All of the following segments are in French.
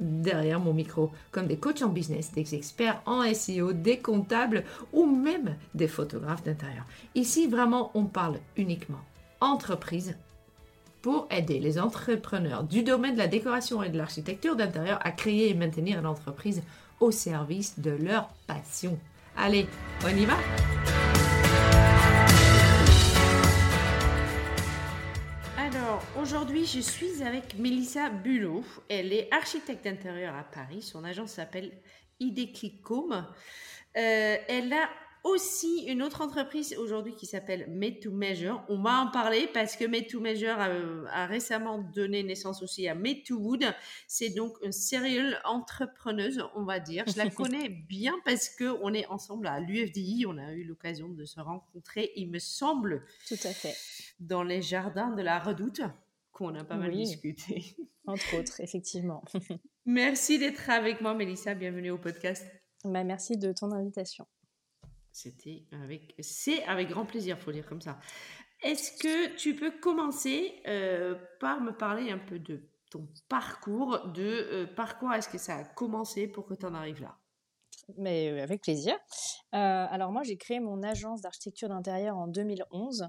derrière mon micro, comme des coachs en business, des experts en SEO, des comptables ou même des photographes d'intérieur. Ici, vraiment, on parle uniquement entreprise pour aider les entrepreneurs du domaine de la décoration et de l'architecture d'intérieur à créer et maintenir l'entreprise au service de leur passion. Allez, on y va? Aujourd'hui, je suis avec Melissa Bulot. Elle est architecte d'intérieur à Paris. Son agence s'appelle Ideclicom. Euh, elle a aussi une autre entreprise aujourd'hui qui s'appelle Made to Measure. On va en parler parce que Made to Measure a, récemment donné naissance aussi à Made to Wood. C'est donc une serial entrepreneuse, on va dire. Je la connais bien parce que on est ensemble à l'UFDI. On a eu l'occasion de se rencontrer, il me semble. Tout à fait. Dans les jardins de la Redoute qu'on a pas mal discuté. Entre autres, effectivement. merci d'être avec moi, Mélissa. Bienvenue au podcast. Bah, merci de ton invitation. C'était avec, c'est avec grand plaisir, faut dire comme ça. Est-ce que tu peux commencer euh, par me parler un peu de ton parcours, de euh, par quoi est-ce que ça a commencé pour que tu en arrives là? Mais euh, avec plaisir. alors moi, j'ai créé mon agence d'architecture d'intérieur en 2011.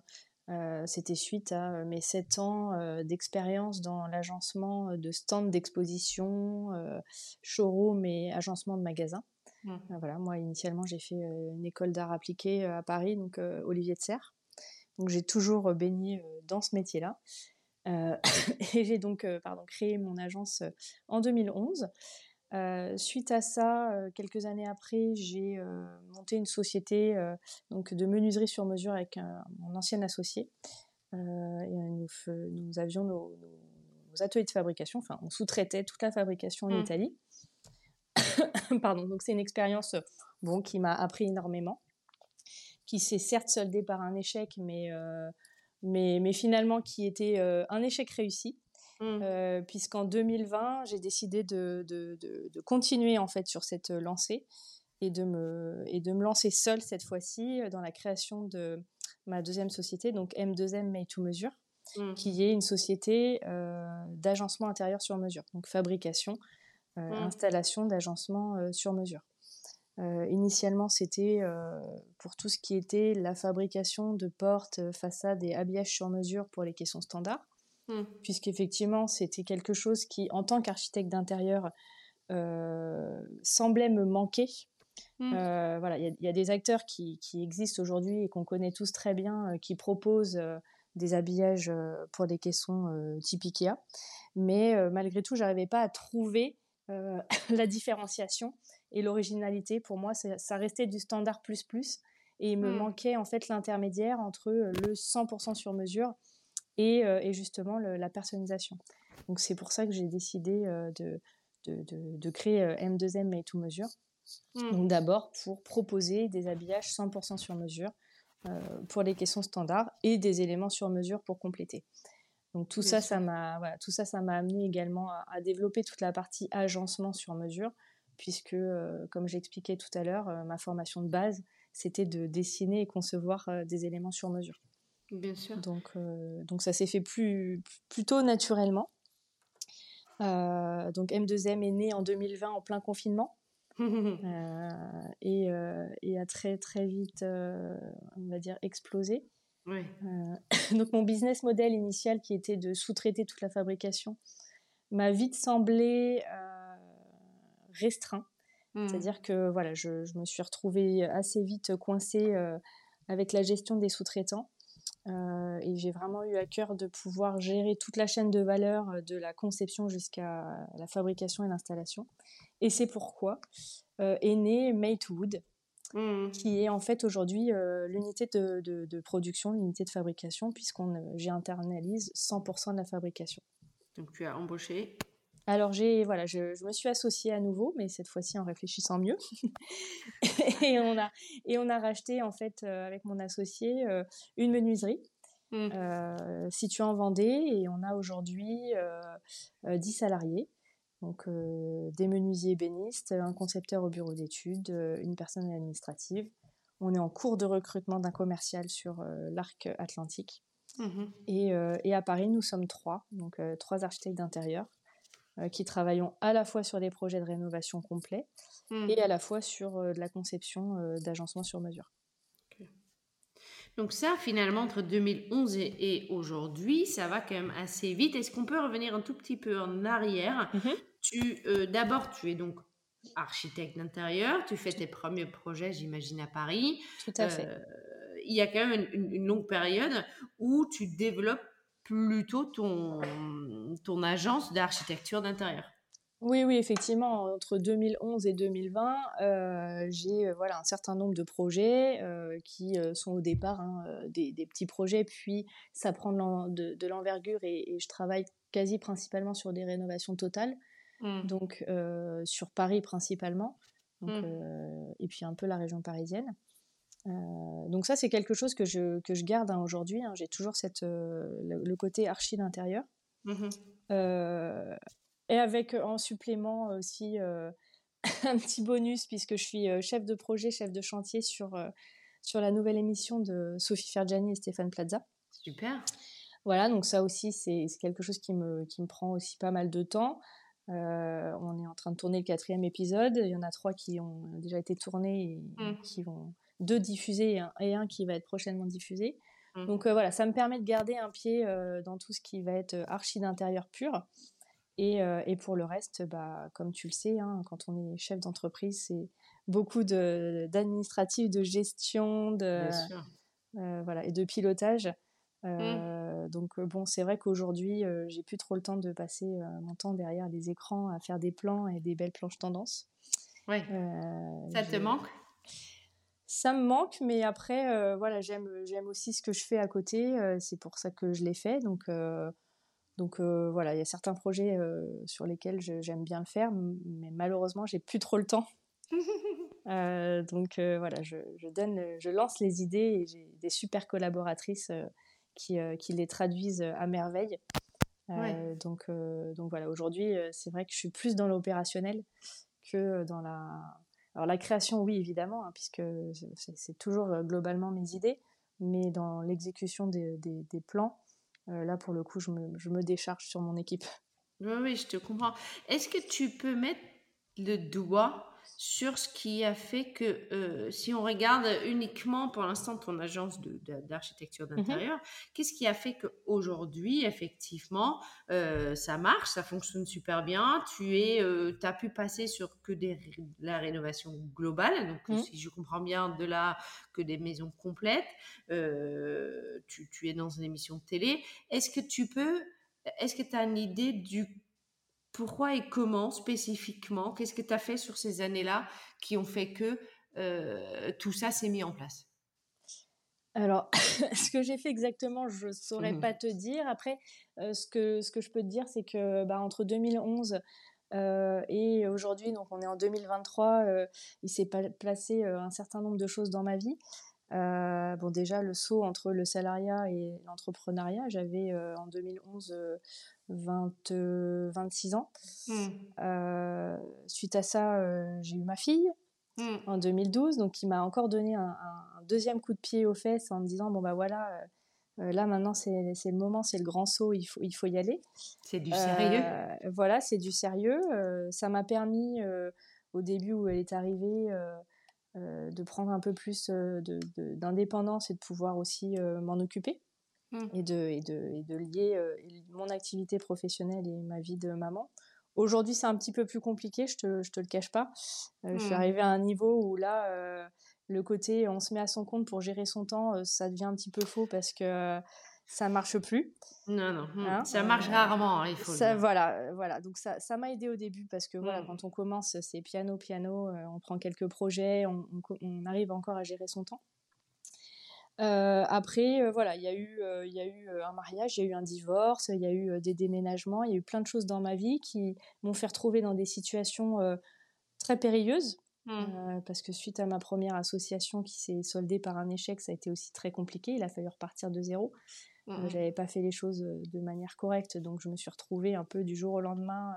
C'était suite à mes sept ans d'expérience dans l'agencement de stands d'exposition, showroom et agencement de magasins. Mmh. Euh, voilà, moi, initialement, j'ai fait euh, une école d'art appliqué euh, à Paris, donc Olivier de Serre. Donc, j'ai toujours baigné dans ce métier-là. et j'ai donc pardon, créé mon agence en 2011. Suite à ça, quelques années après, j'ai monté une société donc de menuiserie sur mesure avec mon ancien associé. et nous, nous, avions nos, ateliers de fabrication, enfin on sous-traitait toute la fabrication en mmh. Italie. Pardon, donc c'est une expérience bon, qui m'a appris énormément, qui s'est certes soldée par un échec, mais, euh, mais, mais, finalement qui était euh, un échec réussi. Mmh. Euh, puisqu'en 2020, j'ai décidé de, de, de, continuer en fait sur cette lancée et de me, et de me lancer seule cette fois-ci dans la création de ma deuxième société, donc M2M Made to Mesure, mmh. qui est une société d'agencement intérieur sur mesure, donc fabrication, euh, mmh. installation d'agencement euh, sur mesure. Euh, initialement, c'était pour tout ce qui était la fabrication de portes, façades et habillages sur mesure pour les caissons standards, mmh. puisqu'effectivement, c'était quelque chose qui, en tant qu'architecte d'intérieur, semblait me manquer. Mmh. voilà, il y, a des acteurs qui, qui existent aujourd'hui et qu'on connaît tous très bien, qui proposent des habillages pour des caissons type Ikea, mais malgré tout, j'arrivais pas à trouver euh, la différenciation et l'originalité. Pour moi, ça restait du standard plus plus. Et il me mmh. manquait en fait l'intermédiaire entre euh, le 100% sur mesure et, euh, et justement la personnalisation. Donc c'est pour ça que j'ai décidé de, de, de, créer M2M mais tout mesure. Mmh. Donc d'abord pour proposer des habillages 100% sur mesure pour les questions standards et des éléments sur mesure pour compléter. Donc tout ça, ça m'a, tout ça, ça m'a amené également à, développer toute la partie agencement sur mesure, puisque, euh, comme j'expliquais tout à l'heure, euh, ma formation de base, c'était de dessiner et concevoir euh, des éléments sur mesure. Bien sûr. Donc, donc ça s'est fait plus, plutôt naturellement. donc M2M est né en 2020 en plein confinement. et, et, a très très vite, on va dire, explosé. Euh, donc mon business model initial qui était de sous-traiter toute la fabrication m'a vite semblé euh, restreint. Mmh. C'est-à-dire que voilà, je, me suis retrouvée assez vite coincée euh, avec la gestion des sous-traitants. Et j'ai vraiment eu à cœur de pouvoir gérer toute la chaîne de valeur de la conception jusqu'à la fabrication et l'installation. Et c'est pourquoi est né Matewood, mmh. qui est en fait aujourd'hui l'unité de, de, production, l'unité de fabrication, puisqu'on j'ai internalise 100% de la fabrication. Donc tu as embauché alors j'ai voilà, je, je, me suis associée à nouveau, mais cette fois-ci en réfléchissant mieux. et on a et on a racheté en fait euh, avec mon associé euh, une menuiserie mmh. euh, située en Vendée et on a aujourd'hui 10 salariés. Donc des menuisiers ébénistes, un concepteur au bureau d'études, une personne administrative. On est en cours de recrutement d'un commercial sur l'arc atlantique. Mmh et, et, à Paris, nous sommes trois, donc trois architectes d'intérieur qui travaillons à la fois sur des projets de rénovation complets mmh. et à la fois sur euh, de la conception euh, d'agencement sur mesure. Donc ça, finalement, entre 2011 et, aujourd'hui, ça va quand même assez vite. Est-ce qu'on peut revenir un tout petit peu en arrière? Mmh Tu, D'abord, tu es donc architecte d'intérieur, tu fais tes premiers projets, j'imagine, à Paris. Tout à fait. Il y a quand même une, longue période où tu développes plutôt ton, ton agence d'architecture d'intérieur. Oui, oui, effectivement, entre 2011 et 2020, euh, j'ai euh, voilà, un certain nombre de projets euh, qui sont au départ hein, des, des, petits projets, puis ça prend de, de l'envergure et, je travaille quasi principalement sur des rénovations totales, mmh. donc sur Paris principalement, donc, mmh. et puis un peu la région parisienne. Euh, donc ça, c'est quelque chose que je, que je garde hein, aujourd'hui. Hein. J'ai toujours cette, euh, le, côté archi d'intérieur. Mmh euh, et avec en supplément aussi un petit bonus, puisque je suis chef de projet, chef de chantier sur, sur la nouvelle émission de Sophie Fergiani et Stéphane Plaza. Super. Voilà, donc ça aussi, c'est quelque chose qui me, qui me prend aussi pas mal de temps. on est en train de tourner le quatrième épisode. Il y en a trois qui ont déjà été tournés et mmh. qui vont deux diffusés et un, qui va être prochainement diffusé. Mmh. Donc euh, voilà, ça me permet de garder un pied euh, dans tout ce qui va être euh, archi d'intérieur pur. Et, et, pour le reste, bah, comme tu le sais, hein, quand on est chef d'entreprise, c'est beaucoup d'administratif, de, gestion, de, voilà, et de pilotage. Mmh. Donc bon, c'est vrai qu'aujourd'hui, j'ai plus trop le temps de passer mon temps derrière les écrans à faire des plans et des belles planches tendances. Ouais. ça te manque? Ça me manque, mais après, euh, voilà, j'aime, j'aime aussi ce que je fais à côté. Euh, c'est pour ça que je l'ai fait. Donc, euh, donc voilà, il y a certains projets sur lesquels j'aime bien le faire, mais malheureusement, j'ai plus trop le temps. donc voilà, je, je, donne, je lance les idées et j'ai des super collaboratrices qui, qui les traduisent à merveille. donc, donc voilà, aujourd'hui, c'est vrai que je suis plus dans l'opérationnel que dans la alors la création, oui, évidemment, hein, puisque c'est toujours euh, globalement mes idées, mais dans l'exécution des, plans, euh, là, pour le coup, je me, décharge sur mon équipe. Oui, oui, je te comprends. Est-ce que tu peux mettre le doigt sur ce qui a fait que, euh, si on regarde uniquement pour l'instant ton agence d'architecture mhm. d'intérieur, qu'est-ce qui a fait qu'aujourd'hui, effectivement, euh, ça marche, ça fonctionne super bien, tu es, euh, as pu passer sur que des, la rénovation globale, donc mhm. si je comprends bien, de là que des maisons complètes, tu, tu es dans une émission de télé. Est-ce que tu peux, est-ce que tu as une idée du pourquoi et comment spécifiquement Qu'est-ce que tu as fait sur ces années-là qui ont fait que euh, tout ça s'est mis en place? Alors, ce que j'ai fait exactement, je ne saurais mmh pas te dire. Après, euh, ce, que, ce que je peux te dire, c'est que bah, entre 2011 euh, et aujourd'hui, donc on est en 2023, il s'est placé un certain nombre de choses dans ma vie. bon, déjà, le saut entre le salariat et l'entrepreneuriat, j'avais en 2011 20, 26 ans. Mmh. Euh, suite à ça, euh, j'ai eu ma fille mmh. en 2012, donc qui m'a encore donné un, deuxième coup de pied aux fesses en me disant bon bah voilà, euh, là maintenant c'est le moment, c'est le grand saut, il faut, il faut y aller. C'est du sérieux. voilà, c'est du sérieux. ça m'a permis au début où elle est arrivée. de prendre un peu plus d'indépendance et de pouvoir aussi m'en occuper. Mmh. et, de, et, de, et de lier euh, mon activité professionnelle et ma vie de maman. Aujourd'hui, c'est un petit peu plus compliqué, je te, je te le cache pas. Euh, je suis mmh. arrivée à un niveau où là, euh, le côté on se met à son compte pour gérer son temps, ça devient un petit peu faux parce que ça marche plus. Non, non, hmm. hein, ça marche rarement, hein, il faut ça, Voilà, voilà, donc ça, ça m'a aidé au début parce que voilà, quand on commence, c'est piano, piano, on prend quelques projets, on, on, arrive encore à gérer son temps. Euh, après, euh, voilà, il y a eu, euh, y a eu un mariage, il y a eu un divorce, il y a eu des déménagements, il y a eu plein de choses dans ma vie qui m'ont fait retrouver dans des situations très périlleuses. Mmh. parce que suite à ma première association qui s'est soldée par un échec, ça a été aussi très compliqué. Il a fallu repartir de zéro. Mmh. J'avais pas fait les choses de manière correcte, donc je me suis retrouvée un peu du jour au lendemain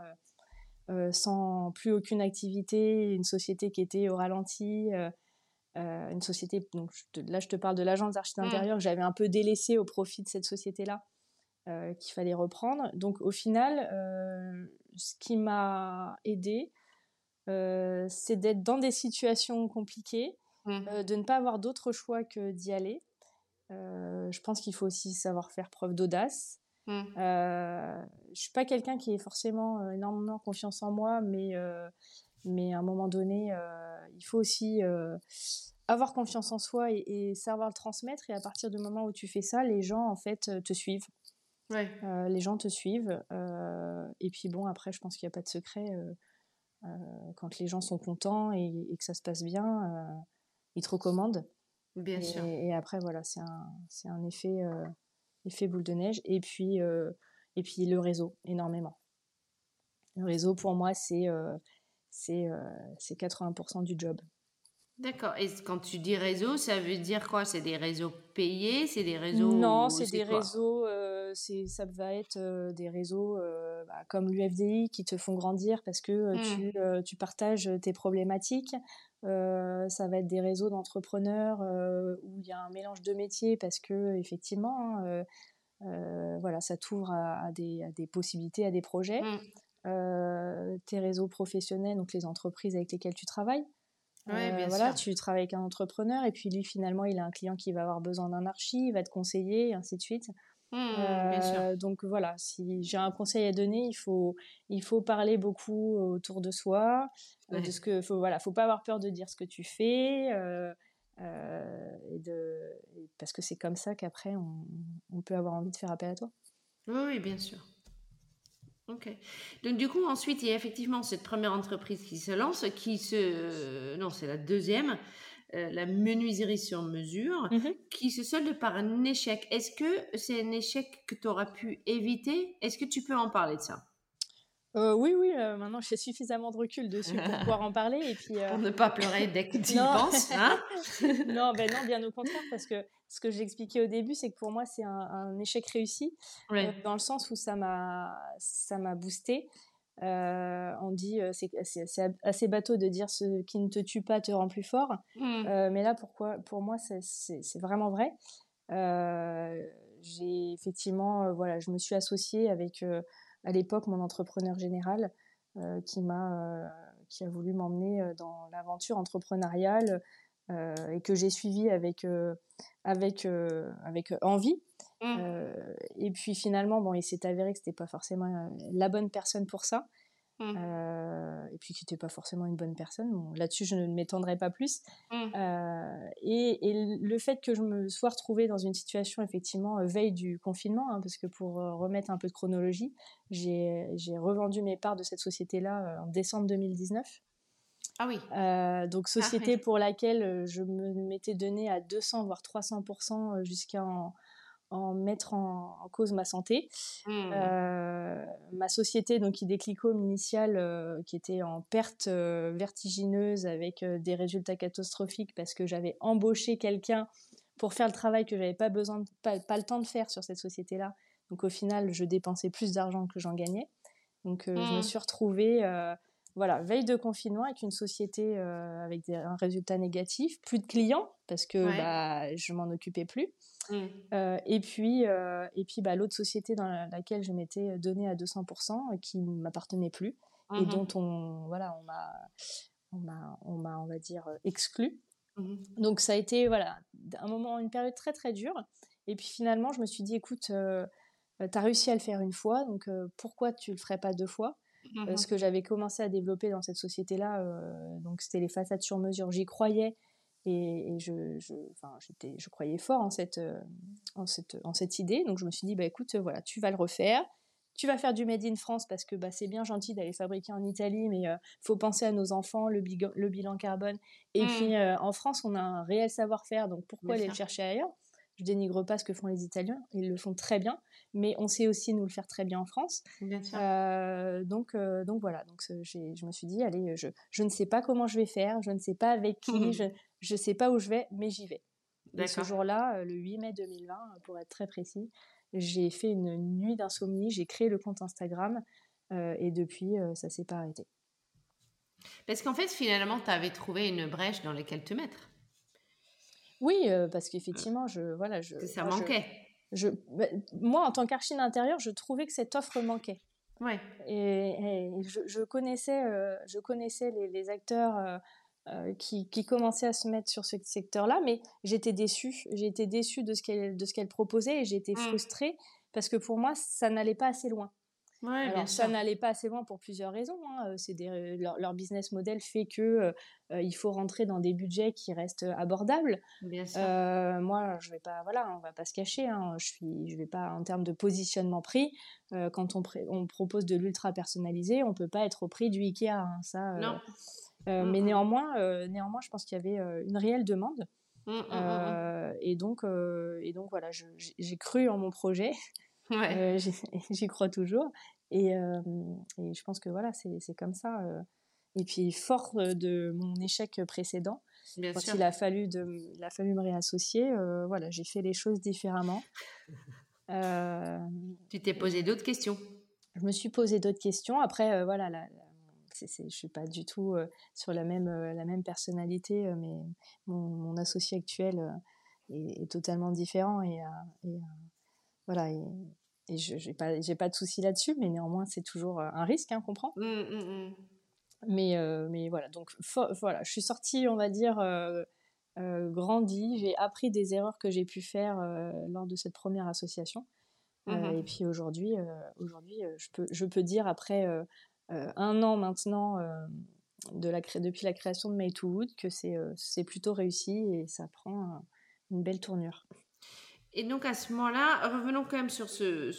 sans plus aucune activité, une société qui était au ralenti. Euh, une société, donc là je te parle de l'agence d'architecture mmh. intérieure que j'avais un peu délaissée au profit de cette société-là, euh, qu'il fallait reprendre. Donc au final, euh, ce qui m'a aidé, c'est d'être dans des situations compliquées, mmh. de ne pas avoir d'autre choix que d'y aller. je pense qu'il faut aussi savoir faire preuve d'audace. Mmh. je suis pas quelqu'un qui ait forcément énormément confiance en moi, mais mais à un moment donné, il faut aussi avoir confiance en soi et, savoir le transmettre. Et à partir du moment où tu fais ça, les gens, en fait, te suivent. Euh, les gens te suivent. Euh, et puis bon, après, je pense qu'il n'y a pas de secret. Euh, quand les gens sont contents et, que ça se passe bien, ils te recommandent. Bien et, sûr. Et après, voilà, c'est un, un effet, effet boule de neige. Et puis, et puis le réseau, énormément. Le réseau, pour moi, c'est c'est 80% du job. D'accord. Et quand tu dis réseau, ça veut dire quoi? C'est des réseaux payés? C'est des réseaux Non, c'est des réseaux. Euh, ça va être euh, des réseaux euh, bah, comme l'UFDI qui te font grandir parce que tu, mmh. tu, partages tes problématiques. ça va être des réseaux d'entrepreneurs où il y a un mélange de métiers parce que effectivement, hein, voilà, ça t'ouvre à, des, à, des, possibilités, à des projets. Mmh. Tes réseaux professionnels, donc les entreprises avec lesquelles tu travailles. Euh, voilà, tu travailles avec un entrepreneur et puis lui finalement il a un client qui va avoir besoin d'un archi, il va te conseiller et ainsi de suite. Mmh, euh, donc voilà, si j'ai un conseil à donner, il faut, il faut parler beaucoup autour de soi, euh, de ce que, faut, voilà, faut pas avoir peur de dire ce que tu fais, et de, parce que c'est comme ça qu'après on, on, peut avoir envie de faire appel à toi. Oui, oui bien sûr. Ok. Donc du coup, ensuite, il y a effectivement cette première entreprise qui se lance, qui se... Non, c'est la deuxième, euh, la menuiserie sur mesure, mhm. qui se solde par un échec. Est-ce que c'est un échec que tu auras pu éviter? Est-ce que tu peux en parler de ça? Euh, oui, oui, euh, maintenant j'ai suffisamment de recul dessus pour pouvoir en parler. Et puis, Pour ne pas pleurer dès que tu y penses. Hein? Non, ben non, bien au contraire, parce que ce que j'expliquais au début, c'est que pour moi, c'est un, échec réussi, dans le sens où ça m'a boosté. on dit, c'est assez bateau de dire ce qui ne te tue pas te rend plus fort. Mmh. mais là, pourquoi, pour moi, c'est vraiment vrai. J'ai effectivement, voilà, je me suis associée avec à l'époque mon entrepreneur général euh, qui m'a euh, qui a voulu m'emmener euh, dans l'aventure entrepreneuriale et que j'ai suivi avec avec avec envie. Mmh. et puis finalement, bon, il s'est avéré que c'était pas forcément la bonne personne pour ça. Mmh. Euh, et puis qui n'était pas forcément une bonne personne. Là-dessus, je ne m'étendrai pas plus. Mmh. Euh, et, le fait que je me sois retrouvée dans une situation, effectivement, euh, veille du confinement, hein, parce que pour remettre un peu de chronologie, j'ai revendu mes parts de cette société-là en décembre 2019. Ah oui. donc ah société pour laquelle je me m'étais donné à 200 voire 300% jusqu'à en mettre en, cause ma santé. Mmh. Euh, ma société, donc Ideclicom initiale, euh, qui était en perte euh, vertigineuse avec des résultats catastrophiques parce que j'avais embauché quelqu'un pour faire le travail que j'avais pas besoin, pas, pas, le temps de faire sur cette société-là. Donc au final, je dépensais plus d'argent que j'en gagnais. Donc je me mmh. suis retrouvée voilà, veille de confinement avec une société avec un résultat négatif, plus de clients parce que bah, je m'en occupais plus. Mmh. Euh, et puis, euh, et puis bah, l'autre société dans laquelle je m'étais donnée à 200% et qui ne m'appartenait plus et mmh dont on, voilà, on m'a, on m'a, on m'a, on va dire, exclu. Mmh Donc ça a été voilà, un moment, une période très très dure. Et puis finalement, je me suis dit, écoute, euh, tu as réussi à le faire une fois, donc pourquoi tu le ferais pas deux fois? Ce que j'avais commencé à développer dans cette société-là, donc c'était les façades sur mesure. J'y croyais, Et, je, je, croyais fort en cette, en, cette, en cette idée. Donc je me suis dit, bah, écoute, voilà, tu vas le refaire tu vas faire du made in France parce que bah, c'est bien gentil d'aller fabriquer en Italie, mais il euh, faut penser à nos enfants, le, le bilan carbone. Et mmh. puis euh, en France, on a un réel savoir-faire, donc pourquoi aller le chercher ailleurs? Je dénigre pas ce que font les Italiens, ils le font très bien, mais on sait aussi nous le faire très bien en France. Euh, donc, donc voilà, donc je me suis dit, allez, je, je, ne sais pas comment je vais faire, je ne sais pas avec qui, je ne sais pas où je vais, mais j'y vais. Et ce jour-là, le 8 mai 2020, pour être très précis, j'ai fait une nuit d'insomnie, j'ai créé le compte Instagram euh, et depuis, euh, ça s'est pas arrêté. Parce qu'en fait, finalement, tu avais trouvé une brèche dans laquelle te mettre. Oui, euh, parce qu'effectivement, je voilà, je. Ça manquait. Je, bah, moi, en tant qu'archine intérieur, je trouvais que cette offre manquait. Ouais. Et, je, connaissais, je connaissais les, les acteurs euh, qui, qui commençait à se mettre sur ce secteur-là, mais j'étais déçue. J'étais déçue de ce qu'elle de ce qu'elle proposait et j'étais mmh. frustrée parce que pour moi ça n'allait pas assez loin. Ouais, Alors, ça n'allait pas assez loin pour plusieurs raisons. Hein. C'est leur, business model fait que euh, il faut rentrer dans des budgets qui restent abordables. Bien sûr. moi, je vais pas, voilà, on va pas se cacher. Hein. Je suis, je vais pas en termes de positionnement prix. quand on, on propose de l'ultra personnalisé, on peut pas être au prix du Ikea. Hein. Ça, non. Euh, mmh, mais mmh. néanmoins, néanmoins, je pense qu'il y avait une réelle demande. Mmh, et donc, et donc voilà, j'ai cru en mon projet. Ouais. J'y crois toujours. Et, et, je pense que voilà, c'est comme ça. Et puis, fort de mon échec précédent, quand il a fallu de, il a fallu me réassocier, voilà, j'ai fait les choses différemment. tu t'es posé d'autres questions. Je me suis posé d'autres questions. Après, voilà, la, je ne suis pas du tout euh, sur la même, euh, la même personnalité, euh, mais mon, associé actuel est, totalement différent et, voilà. Et, je n'ai pas, pas de souci là-dessus, mais néanmoins, c'est toujours un risque, hein, comprend. Mmh, mmh, mmh. Mais, mais voilà, donc voilà, je suis sortie, on va dire, grandie, j'ai appris des erreurs que j'ai pu faire lors de cette première association. et puis aujourd'hui, aujourd'hui, je peux, je peux dire après euh, un an maintenant euh, de la depuis la création de May to Wood que euh, c'est plutôt réussi et ça prend une belle tournure. Et donc à ce moment-là, revenons quand même sur ce,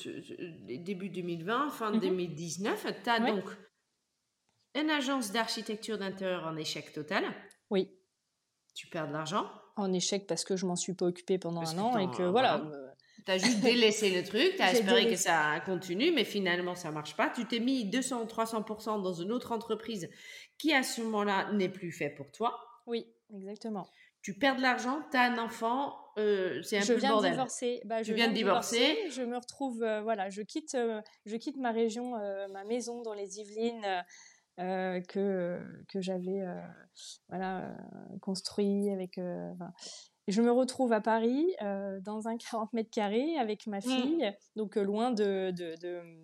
début 2020, fin 2019. Tu as donc une agence d'architecture d'intérieur en échec total. Oui. Tu perds de l'argent. En échec parce que je m'en suis pas occupée pendant un an et que voilà, tu as juste délaissé le truc, tu as espéré que ça continue, mais finalement, ça marche pas. Tu t'es mis 200 ou 300% dans une autre entreprise qui, à ce moment-là, n'est plus fait pour toi. Oui, exactement. Tu perds de l'argent, tu as un enfant, euh, c'est un je peu viens bordel. Divorcer. Bah, je viens de divorcer. Je me retrouve, euh, voilà, je quitte, euh, je quitte ma région, ma maison dans les Yvelines. que que j'avais voilà construit avec je me retrouve à Paris euh, dans un 40 mètres carrés avec ma mmh. fille, donc euh, loin de, de,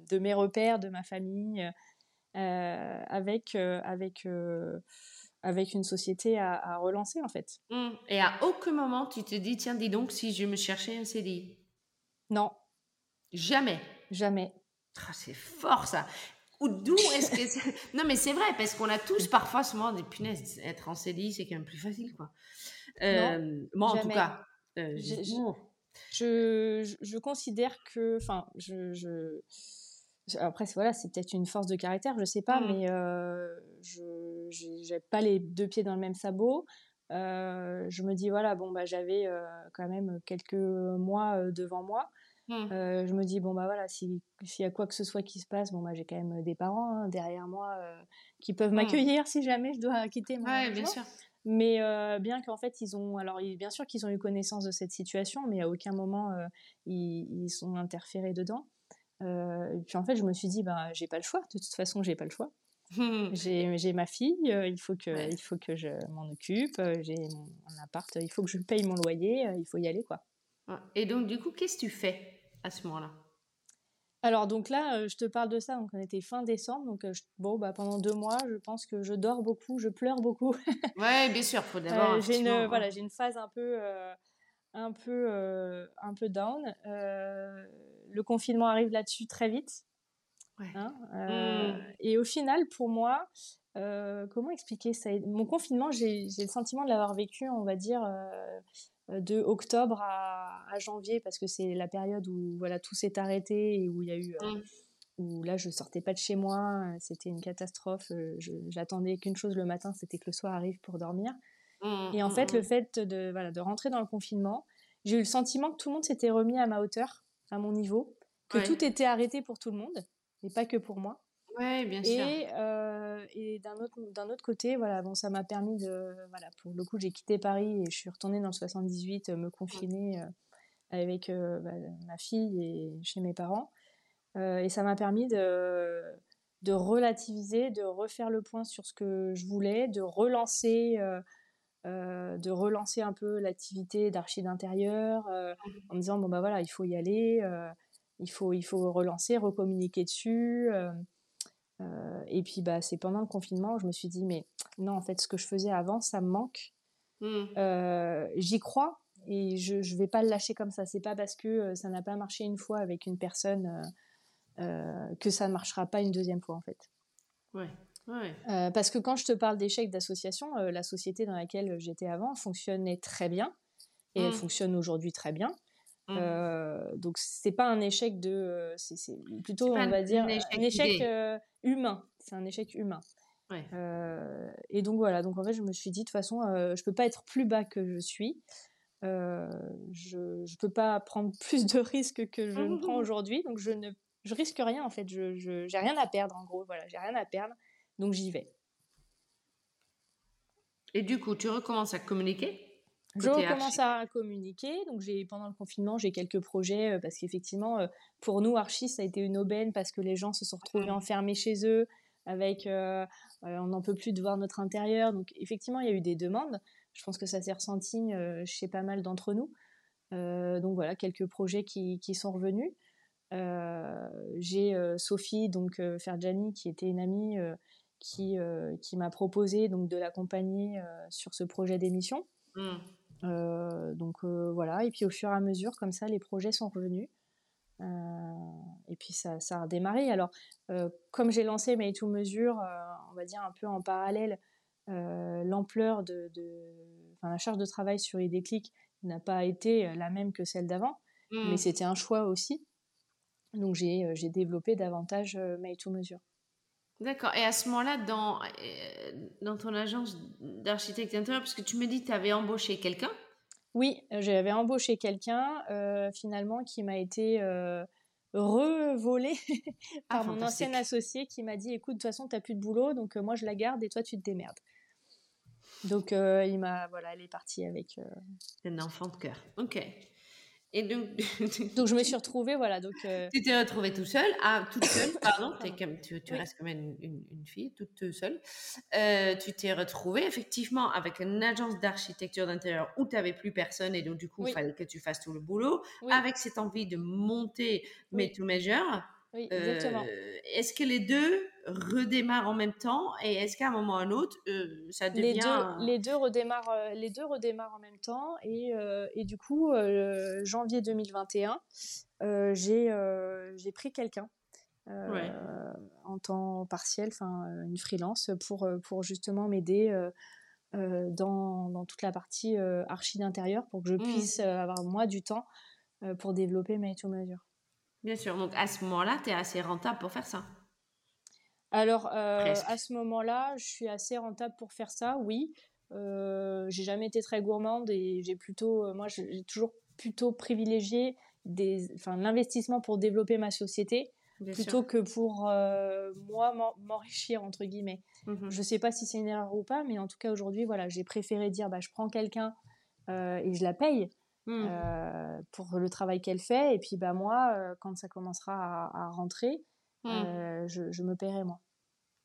de, mes repères, de ma famille, euh, avec, avec, avec une société à, relancer en fait. Mmh. Et à aucun moment tu te dis, tiens, dis donc, si je me cherchais un CDI Non. Jamais. Jamais. Ah, c'est fort ça. Ou d'où est-ce que. non, mais c'est vrai, parce qu'on a tous parfois ce moment des punaises. Être en CDI, c'est quand même plus facile, quoi. Euh, moi, en tout cas. Euh, je, je, considère que. Enfin, je, je. Après, voilà, c'est peut-être une force de caractère, je sais pas, mmh. mais euh, je n'ai pas les deux pieds dans le même sabot. Euh, je me dis, voilà, bon, bah, j'avais quand même quelques mois devant moi. Mmh. je me dis, bon, bah voilà, s'il y a quoi que ce soit qui se passe, bon, bah, j'ai quand même des parents hein, derrière moi qui peuvent mmh. m'accueillir si jamais je dois quitter mon ouais, bien sûr. Mais euh, bien qu'en fait, ils ont. Alors, bien sûr qu'ils ont eu connaissance de cette situation, mais à aucun moment, euh, ils, ils, sont interférés dedans. Euh, et puis en fait, je me suis dit, ben, j'ai pas le choix. De toute façon, j'ai pas le choix. j'ai ma fille, il faut que, il faut que je m'en occupe. J'ai mon appart, il faut que je paye mon loyer. il faut y aller, quoi. Et donc, du coup, qu'est-ce que tu fais à ce moment-là? Alors donc là, euh, je te parle de ça, donc on était fin décembre, donc euh, bon bah pendant deux mois, je pense que je dors beaucoup, je pleure beaucoup. ouais, bien sûr, faut d'abord. Euh, j'ai une voilà, j'ai une phase un peu un peu un peu down. Le confinement arrive là-dessus très vite. Ouais. Hein, mmh. Et au final, pour moi, comment expliquer ça? Mon confinement, j'ai le sentiment de l'avoir vécu, on va dire, de octobre à, janvier, parce que c'est la période où voilà tout s'est arrêté et où il y a eu. Mmh. Où là, je sortais pas de chez moi, c'était une catastrophe. J'attendais qu'une chose le matin, c'était que le soir arrive pour dormir. Mmh, et en fait, le fait de, voilà, de rentrer dans le confinement, j'ai eu le sentiment que tout le monde s'était remis à ma hauteur, à mon niveau, que tout était arrêté pour tout le monde, et pas que pour moi. Oui, bien sûr. Et, euh, et d'un autre, d'un autre côté, voilà, bon, ça m'a permis de, voilà, pour le coup, j'ai quitté Paris et je suis retournée dans le 78, euh, me confiner euh, avec bah, ma fille et chez mes parents. et ça m'a permis de, de relativiser, de refaire le point sur ce que je voulais, de relancer euh, de relancer un peu l'activité d'archi d'intérieur euh, mmh. en me disant bon bah voilà il faut y aller euh, il faut il faut relancer recommuniquer dessus et puis bah c'est pendant le confinement où je me suis dit mais non en fait ce que je faisais avant ça me manque mmh. j'y crois et je je vais pas le lâcher comme ça c'est pas parce que ça n'a pas marché une fois avec une personne que ça ne marchera pas une deuxième fois en fait ouais euh, parce que quand je te parle d'échec d'association, euh, la société dans laquelle j'étais avant fonctionnait très bien et elle mmh. fonctionne aujourd'hui très bien. Mmh. Euh, donc c'est pas un échec de, c'est plutôt on va dire un échec humain. C'est un échec humain. et donc voilà, donc en fait je me suis dit de toute façon je peux pas être plus bas que je suis. je je peux pas prendre plus de risques que je ne prends aujourd'hui, donc je ne je risque rien en fait. Je j'ai rien à perdre en gros. Voilà, j'ai rien à perdre. Donc j'y vais. Et du coup, tu recommences à communiquer je recommence à communiquer. Donc, j'ai pendant le confinement, j'ai quelques projets euh, parce qu'effectivement, euh, pour nous, Archis, ça a été une aubaine parce que les gens se sont retrouvés enfermés chez eux. Avec, euh, on n'en peut plus de voir notre intérieur. Donc, effectivement, il y a eu des demandes. Je pense que ça s'est ressenti chez pas mal d'entre nous. donc voilà, quelques projets qui, qui sont revenus. j'ai Sophie, donc Ferjani, qui était une amie qui, euh, qui m'a proposé donc de l'accompagner euh, sur ce projet d'émission. Mmh. Euh, donc voilà, et puis au fur et à mesure, comme ça, les projets sont revenus. et puis ça, ça, a démarré. Alors, comme j'ai lancé Made to Mesure, on va dire un peu en parallèle, l'ampleur de, de la charge de travail sur les déclics n'a pas été la même que celle d'avant, mmh. mais c'était un choix aussi. Donc j'ai développé davantage Made to Mesure. D'accord. Et à ce moment-là, dans, euh, dans ton agence d'architecte intérieur, parce que tu me dis que tu avais embauché quelqu'un Oui, j'avais embauché quelqu'un, euh, finalement, qui m'a été euh, revolé par ah, mon ancien associé qui m'a dit écoute, de toute façon, tu n'as plus de boulot, donc moi, je la garde et toi, tu te démerdes. Donc, il m'a, voilà, elle est partie avec. Un enfant de cœur. Ok. Et donc, donc je me suis retrouvée, voilà. Donc, euh, Tu t'es retrouvée tout seule, ah, toute seule, pardon, tu, tu restes quand même une, une, fille, toute seule. Euh, tu t'es retrouvée effectivement avec une agence d'architecture d'intérieur où tu n'avais plus personne et donc du coup, il fallait que tu fasses tout le boulot, avec cette envie de monter Made to Measure. Oui, exactement. Euh, est-ce que les deux redémarrent en même temps et est-ce qu'à un moment ou à un autre, euh, ça devient... Les deux, les deux, redémarrent, euh, les deux redémarrent en même temps et, et du coup, janvier 2021, j'ai pris quelqu'un. en temps partiel, enfin une freelance pour, pour justement m'aider dans, dans, toute la partie archi d'intérieur pour que je mmh. puisse avoir moi du temps pour développer mes to mesure. Bien sûr. Donc à ce moment-là, tu es assez rentable pour faire ça. Alors euh, à ce moment-là, je suis assez rentable pour faire ça, oui. Euh, j'ai jamais été très gourmande et j'ai plutôt, euh, moi, j'ai toujours plutôt privilégié des, enfin, l'investissement pour développer ma société plutôt que pour euh, moi m'enrichir entre guillemets. Mmh je sais pas si c'est une erreur ou pas, mais en tout cas aujourd'hui, voilà, j'ai préféré dire, bah, je prends quelqu'un et je la paye Mmh. Euh, pour le travail qu'elle fait. Et puis, bah, moi, euh, quand ça commencera à, rentrer, mmh. euh, je, me paierai moi.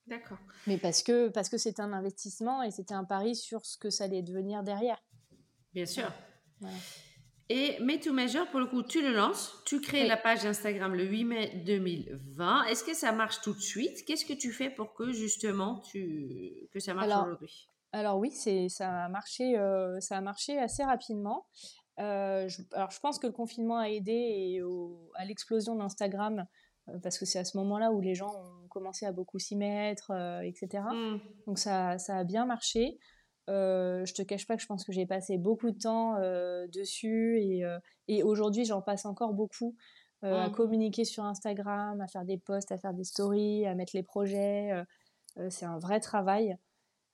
D'accord. Mais parce que parce que c'était un investissement et c'était un pari sur ce que ça allait devenir derrière. Bien sûr. Et Made to Measure, pour le coup, tu le lances, tu crées la page Instagram le 8 mai 2020. Est-ce que ça marche tout de suite? Qu'est-ce que tu fais pour que justement tu que ça marche aujourd'hui? Alors oui, c'est ça a marché, ça a marché assez rapidement. Euh, je, alors, je pense que le confinement a aidé et à l'explosion d'Instagram, euh, parce que c'est à ce moment-là où les gens ont commencé à beaucoup s'y mettre, etc. Mmh. Donc ça, ça a bien marché. Euh, je te cache pas que je pense que j'ai passé beaucoup de temps dessus et, et aujourd'hui j'en passe encore beaucoup à mmh. communiquer sur Instagram, à faire des posts, à faire des stories, à mettre les projets. c'est un vrai travail.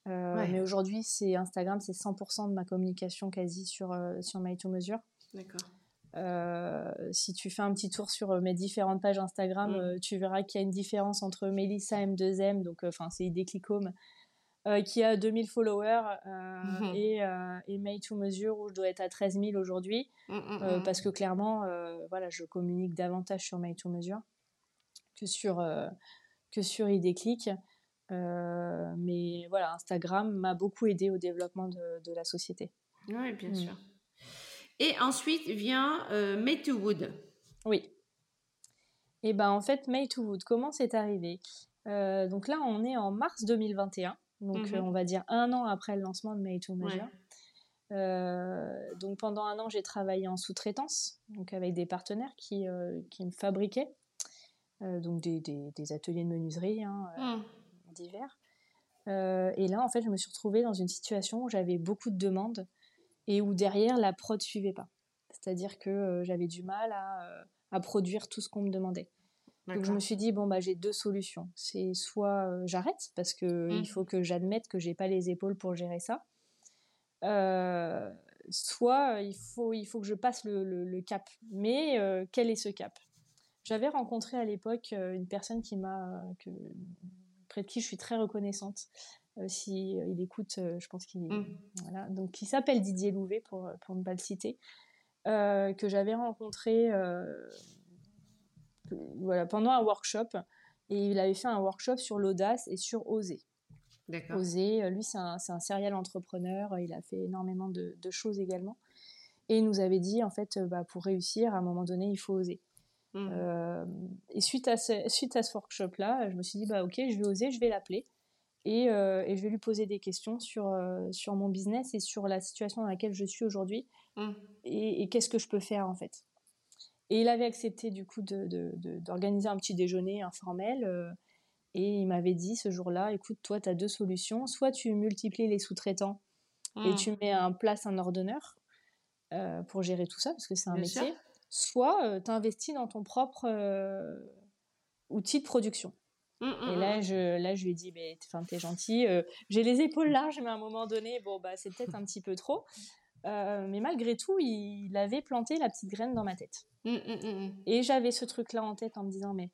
Mais aujourd'hui, c'est Instagram, c'est 100% de ma communication quasi sur, sur My To Mesure. D'accord. Euh, si tu fais un petit tour sur euh, mes différentes pages Instagram, mm. euh, tu verras qu'il y a une différence entre Melissa M2M, donc enfin c'est Idéclicome, qui a 2000 followers mm-hmm. et, et Made to Mesure où je dois être à 13 000 aujourd'hui parce que clairement voilà je communique davantage sur Made to Mesure que sur que sur Idéclic mais voilà Instagram m'a beaucoup aidé au développement de, de la société oui bien sûr et ensuite vient euh, May to Wood. Oui. Et ben en fait, May to Wood, comment c'est arrivé? Euh, Donc là, on est en mars 2021, donc mhm. euh, on va dire un an après le lancement de May to Measure. donc pendant un an, j'ai travaillé en sous-traitance, donc avec des partenaires qui, qui me fabriquaient, donc des, des, ateliers de menuiserie hein, mhm. Divers. et là, en fait, je me suis retrouvée dans une situation où j'avais beaucoup de demandes et où derrière la prod suivait pas. C'est-à-dire que euh, j'avais du mal euh, à, produire tout ce qu'on me demandait. Donc je me suis dit bon bah j'ai deux solutions. C'est soit euh, j'arrête parce que il mmh. faut que j'admette que j'ai pas les épaules pour gérer ça. soit il faut il faut que je passe le, cap. Mais quel est ce cap? J'avais rencontré à l'époque une personne qui m'a de qui je suis très reconnaissante, euh, si euh, il écoute, euh, je pense qu'il mm. voilà. Donc qui s'appelle Didier Louvet pour pour ne pas le citer, que j'avais rencontré voilà pendant un workshop et il avait fait un workshop sur l'audace et sur oser. Oser, lui c'est un, un serial entrepreneur, il a fait énormément de, de, choses également. Et il nous avait dit, en fait, bah, pour réussir, à un moment donné, il faut oser. Mm. et suite à ce, suite à ce workshop-là, je me suis dit, bah, ok, je vais oser, je vais l'appeler. Euh, et, je vais lui poser des questions sur, euh, sur mon business et sur la situation dans laquelle je suis aujourd'hui mmh. et, qu'est-ce que je peux faire en fait. Et il avait accepté du coup d'organiser un petit déjeuner informel euh, et il m'avait dit ce jour-là, écoute, toi, tu as deux solutions. Soit tu multiplies les sous-traitants et mmh. tu mets en place un ordonneur pour gérer tout ça parce que c'est un métier. Soit tu investis dans ton propre outil de production. Mmh, mmh, et là, mmh. je, là, je lui ai dit, mais t'es gentil, euh, j'ai les épaules larges, mais à un moment donné, bon, bah, c'est peut-être un petit peu trop. Euh, mais malgré tout, il avait planté la petite graine dans ma tête. Et j'avais ce truc-là en tête en me disant, mais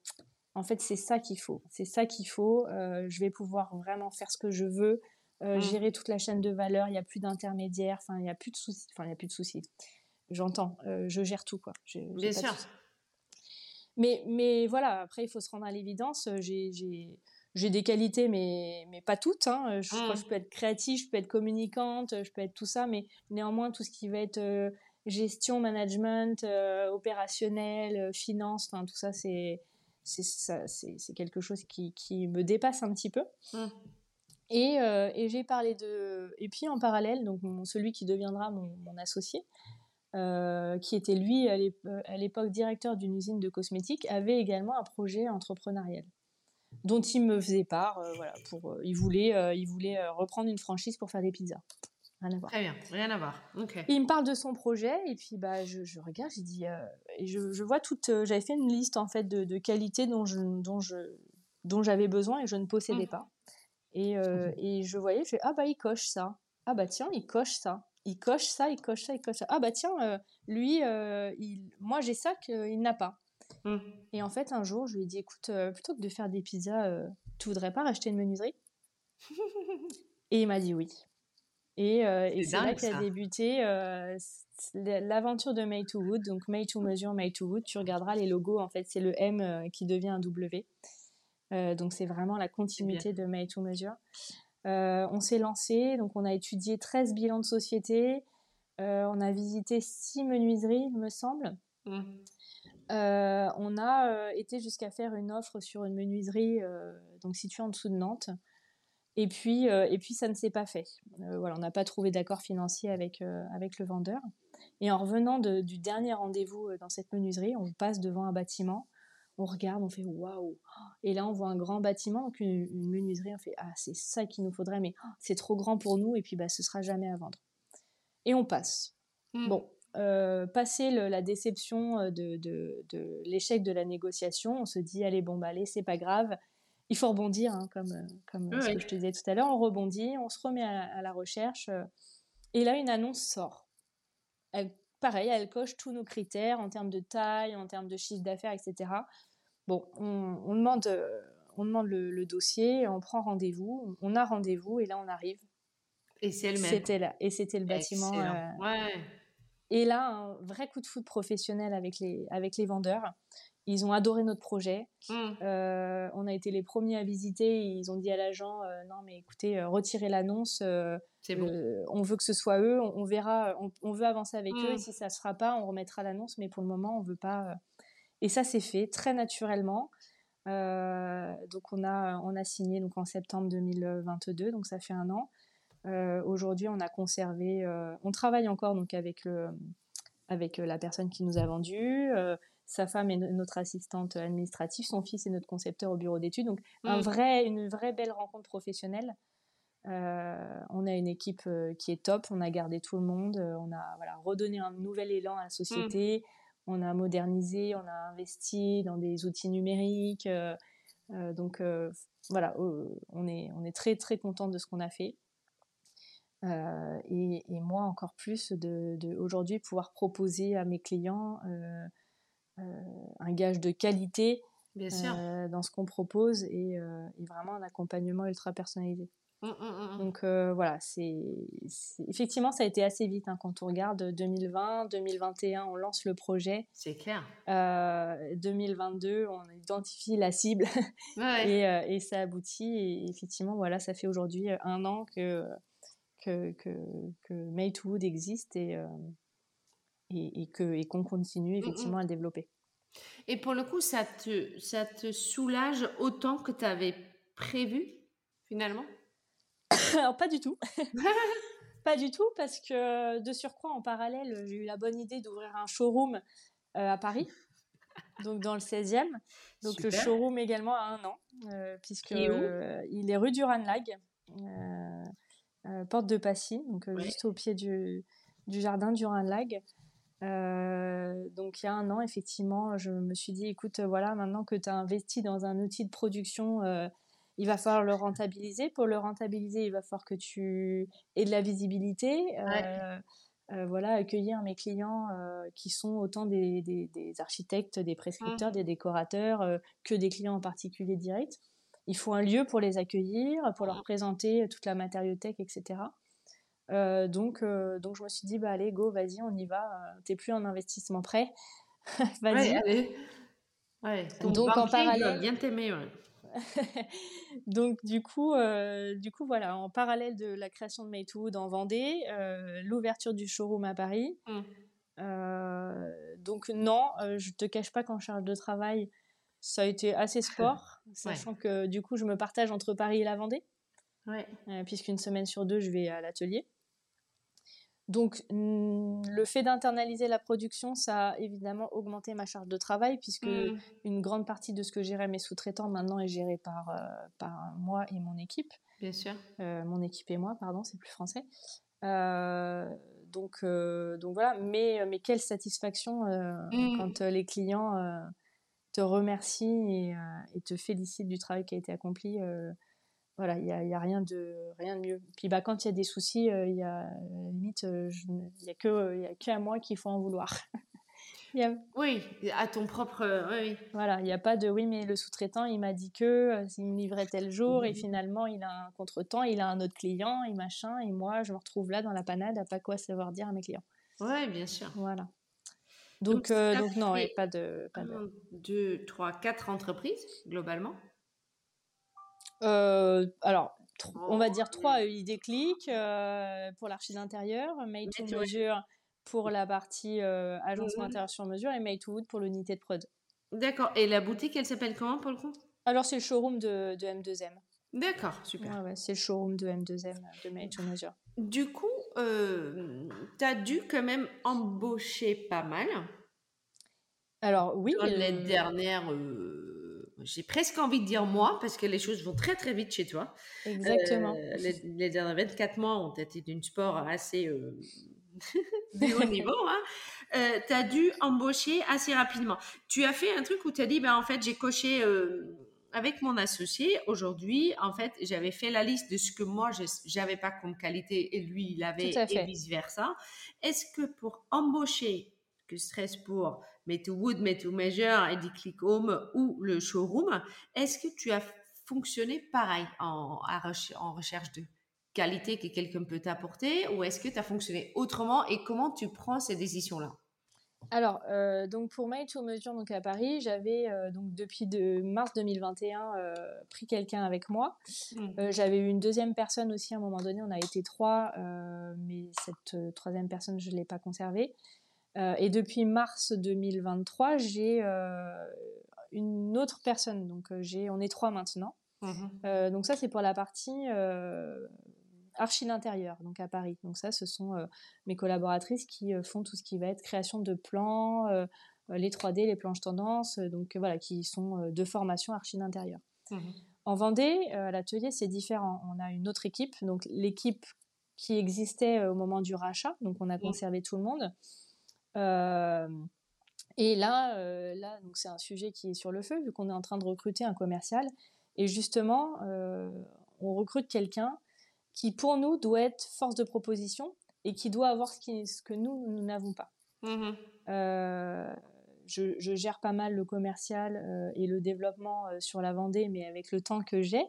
en fait, c'est ça qu'il faut. C'est ça qu'il faut. Euh, je vais pouvoir vraiment faire ce que je veux, gérer toute la chaîne de valeur. Il n'y a plus d'intermédiaires. Enfin, il n'y a plus de soucis. Enfin, il n'y a plus de soucis. J'entends. je gère tout, quoi. Bien sûr. Mais, mais voilà, après, il faut se rendre à l'évidence. Euh, j'ai des qualités, mais, mais pas toutes. Hein. Je, crois que je mmh. peux être créative, je peux être communicante, je peux être tout ça, mais néanmoins, tout ce qui va être euh, gestion, management, euh, opérationnel, finance, enfin, tout ça, c'est c'est quelque chose qui, qui, me dépasse un petit peu. Mmh. Et, et j'ai parlé de. Et puis en parallèle, donc celui qui deviendra mon, mon associé, euh, qui était lui à l'époque directeur d'une usine de cosmétiques, avait également un projet entrepreneurial dont il me faisait part. Euh, voilà, pour, euh, il voulait, il voulait reprendre une franchise pour faire des pizzas. Rien à voir. Très bien, rien à voir. il me parle de son projet et puis bah je, je regarde, j'ai dit et je, je, vois toute, j'avais fait une liste en fait de, de qualités dont je dont je dont j'avais besoin et que je ne possédais mmh. pas. Et, et je voyais, je fais ah bah il coche ça. Ah bah tiens, il coche ça il coche ça, il coche ça, il coche ça. Ah bah tiens, euh, lui, euh, il... moi j'ai ça qu'il n'a pas. Mmh. Et en fait, un jour, je lui ai dit, écoute, euh, plutôt que de faire des pizzas, tu voudrais pas racheter une menuiserie? Et il m'a dit oui. Et, et c'est là qu'a débuté l'aventure de Made to Wood. Donc Made to Measure, Made to Wood. Tu regarderas les logos, en fait, c'est le M qui devient un W. donc c'est vraiment la continuité de Made to Measure. Euh, on s'est lancé, donc on a étudié 13 bilans de société, euh, on a visité 6 menuiseries, il me semble. Mmh. Euh, on a été jusqu'à faire une offre sur une menuiserie donc située en dessous de Nantes. Et puis, et puis ça ne s'est pas fait. voilà, on n'a pas trouvé d'accord financier avec, avec le vendeur. Et en revenant du dernier rendez-vous dans cette menuiserie, on passe devant un bâtiment on regarde, on fait waouh. Et là, on voit un grand bâtiment, donc une, menuiserie. On fait ah, c'est ça qu'il nous faudrait, mais c'est trop grand pour nous. Et puis, bah, ce sera jamais à vendre. Et on passe. Hmm. Bon, euh, passer la déception euh, de, de, l'échec de la négociation, on se dit allez, bon, bah, allez, c'est pas grave. Il faut rebondir, hein, comme, euh, comme ce que je te disais tout à l'heure. On rebondit, on se remet à, la recherche. et là, une annonce sort. Elle pareil, elle coche tous nos critères en termes de taille, en termes de chiffre d'affaires, etc. Bon, on, demande, euh, on demande le, dossier, on prend rendez-vous, on a rendez-vous et là on arrive. Et c'est le même. C'était là, et c'était le bâtiment. Euh, ouais. Et là, un vrai coup de foot professionnel avec les, avec les vendeurs. Ils ont adoré notre projet. Mmh. Euh, on a été les premiers à visiter. Ils ont dit à l'agent non mais écoutez, retirez l'annonce. Euh, on veut que ce soit eux, on, verra, on, veut avancer avec eux, et mm. si ça ne sera pas, on remettra l'annonce, mais pour le moment, on veut pas. Euh. Et ça, c'est fait très naturellement. Euh, donc, on a, on a signé donc, en septembre 2022, donc ça fait un an. Aujourd'hui, on a conservé, on travaille encore donc, avec, le, avec la personne qui nous a vendu. Sa femme est notre assistante administrative, son fils est notre concepteur au bureau d'études. Donc, un mm. vrai, une vraie belle rencontre professionnelle. Euh, on a une équipe euh, qui est top, on a gardé tout le monde, euh, on a voilà, redonné un nouvel élan à la société, mm. on a modernisé, on a investi dans des outils numériques. donc voilà, on, est, on est très très content de ce qu'on a fait. et, moi encore plus de, aujourd'hui pouvoir proposer à mes clients un gage de qualité dans ce qu'on propose et, vraiment un accompagnement ultra personnalisé. Mmh, mmh, mmh, Donc euh, voilà, c'est effectivement ça a été assez vite hein, quand on regarde 2020, 2021, on lance le projet. C'est clair. 2022, euh, on identifie la cible et, euh, et, ça aboutit. Et effectivement, voilà, ça fait aujourd'hui un an que que que, que Matewood existe et et, et que et qu'on continue effectivement à le développer. Et pour le coup, ça te ça te soulage autant que tu avais prévu finalement? Alors, pas du tout. pas du tout, parce que de surcroît, en parallèle, j'ai eu la bonne idée d'ouvrir un showroom euh, à Paris, donc dans le 16e. Donc, le showroom également a un an, euh, puisque euh, il est rue du Ranlag, porte de Passy, donc juste au pied du, du jardin du Ranlag. Donc il y a un an, effectivement, je me suis dit, écoute, voilà, maintenant que tu as investi dans un outil de production il va falloir le rentabiliser. Pour le rentabiliser, il va falloir que tu aies de la visibilité. Euh, euh, voilà, accueillir mes clients euh, qui sont autant des, architectes, des prescripteurs, mmh. des décorateurs que des clients en particulier directs. Il faut un lieu pour les accueillir, pour leur mmh. présenter toute la matériothèque, etc. donc, donc je me suis dit, bah allez, go, vas-y, on y va. T'es plus en investissement prêt. vas-y. allez. Ouais, donc en parallèle, bien t'aimer. Donc du coup, euh, du coup voilà, en parallèle de la création de Matewood en Vendée, euh, l'ouverture du showroom à Paris. Euh, donc non, je te cache pas qu'en charge de travail, ça a été assez sport, sachant que du coup je me partage entre Paris et la Vendée, ouais. puisqu'une semaine sur deux je vais à l'atelier. Donc, le fait d'internaliser la production, ça a évidemment augmenté ma charge de travail, puisque mmh. une grande partie de ce que gérait mes sous-traitants maintenant est gérée par, euh, par moi et mon équipe. Bien sûr. Euh, mon équipe et moi, pardon, c'est plus français. Euh, donc, donc voilà, mais, mais quelle satisfaction mmh. quand les clients te remercient et, et, te félicitent du travail qui a été accompli voilà, il n'y a, y a, rien, de, rien de mieux. Puis bah, quand il y a des soucis, euh, il y a limite, euh, il n'y a, que, a que à moi qu'il faut en vouloir. Oui, à ton propre. Oui. Voilà, il n'y a pas de oui, mais le sous-traitant, il m'a dit que euh, il me livrait tel jour et finalement, il a un contretemps, il a un autre client et machin, et moi, je me retrouve là dans la panade à pas quoi savoir dire à mes clients. Oui, bien sûr. Voilà. Donc, donc, non, pas de. Pas de... Deux, trois, quatre entreprises, globalement euh, alors, on va dire trois EI déclic euh, pour l'archi d'intérieur, Made to Measure pour la partie euh, agencement mhm. intérieur sur mesure et Made to Wood pour l'unité de prod. D'accord. Et la boutique, elle s'appelle comment pour le coup Alors, c'est le showroom de, M2M. D'accord, super. c'est le showroom de M2M de Made to Measure. Du coup, tu as dû quand même embaucher pas mal. Alors oui. Dans les dernières, j'ai presque envie de dire mois, parce que les choses vont très très vite chez toi. Exactement. les, les, derniers 24 mois ont été d'une sport assez du haut niveau. Hein. tu as dû embaucher assez rapidement. Tu as fait un truc où tu as dit, ben, en fait, j'ai coché avec mon associé, aujourd'hui, en fait, j'avais fait la liste de ce que moi, je n'avais pas comme qualité et lui, il avait et vice-versa. Est-ce que pour embaucher, que serait pour Made to Wood, Made to Measure, Eddie Click Home ou le showroom, est-ce que tu as fonctionné pareil en, en recherche de qualité que quelqu'un peut t'apporter ou est-ce que tu as fonctionné autrement et comment tu prends ces décisions-là? Alors, euh, donc pour Made to Mesure donc à Paris, j'avais euh, donc depuis de mars 2021 euh, pris quelqu'un avec moi. Mmh. j'avais eu une deuxième personne aussi à un moment donné. On a été trois, mais cette troisième personne je l'ai pas conservée. Et depuis mars 2023, j'ai une autre personne. Donc j'ai, on est trois maintenant. Mmh. donc ça c'est pour la partie Archi d'intérieur, donc à Paris. Donc ça, ce sont euh, mes collaboratrices qui euh, font tout ce qui va être création de plans, euh, les 3D, les planches tendances, donc voilà, qui sont de formation archi d'intérieur. Mmh en Vendée, à l'atelier, c'est différent. On a une autre équipe, donc l'équipe qui existait au moment du rachat, donc on a mmh. conservé tout le monde. Et là, là donc c'est un sujet qui est sur le feu, vu qu'on est en train de recruter un commercial. Et justement, on recrute quelqu'un qui pour nous doit être force de proposition et qui doit avoir ce, qui, ce que nous, nous n'avons pas. Mmh euh, je, je, gère pas mal le commercial euh, et le développement euh, sur la Vendée, mais avec le temps que j'ai.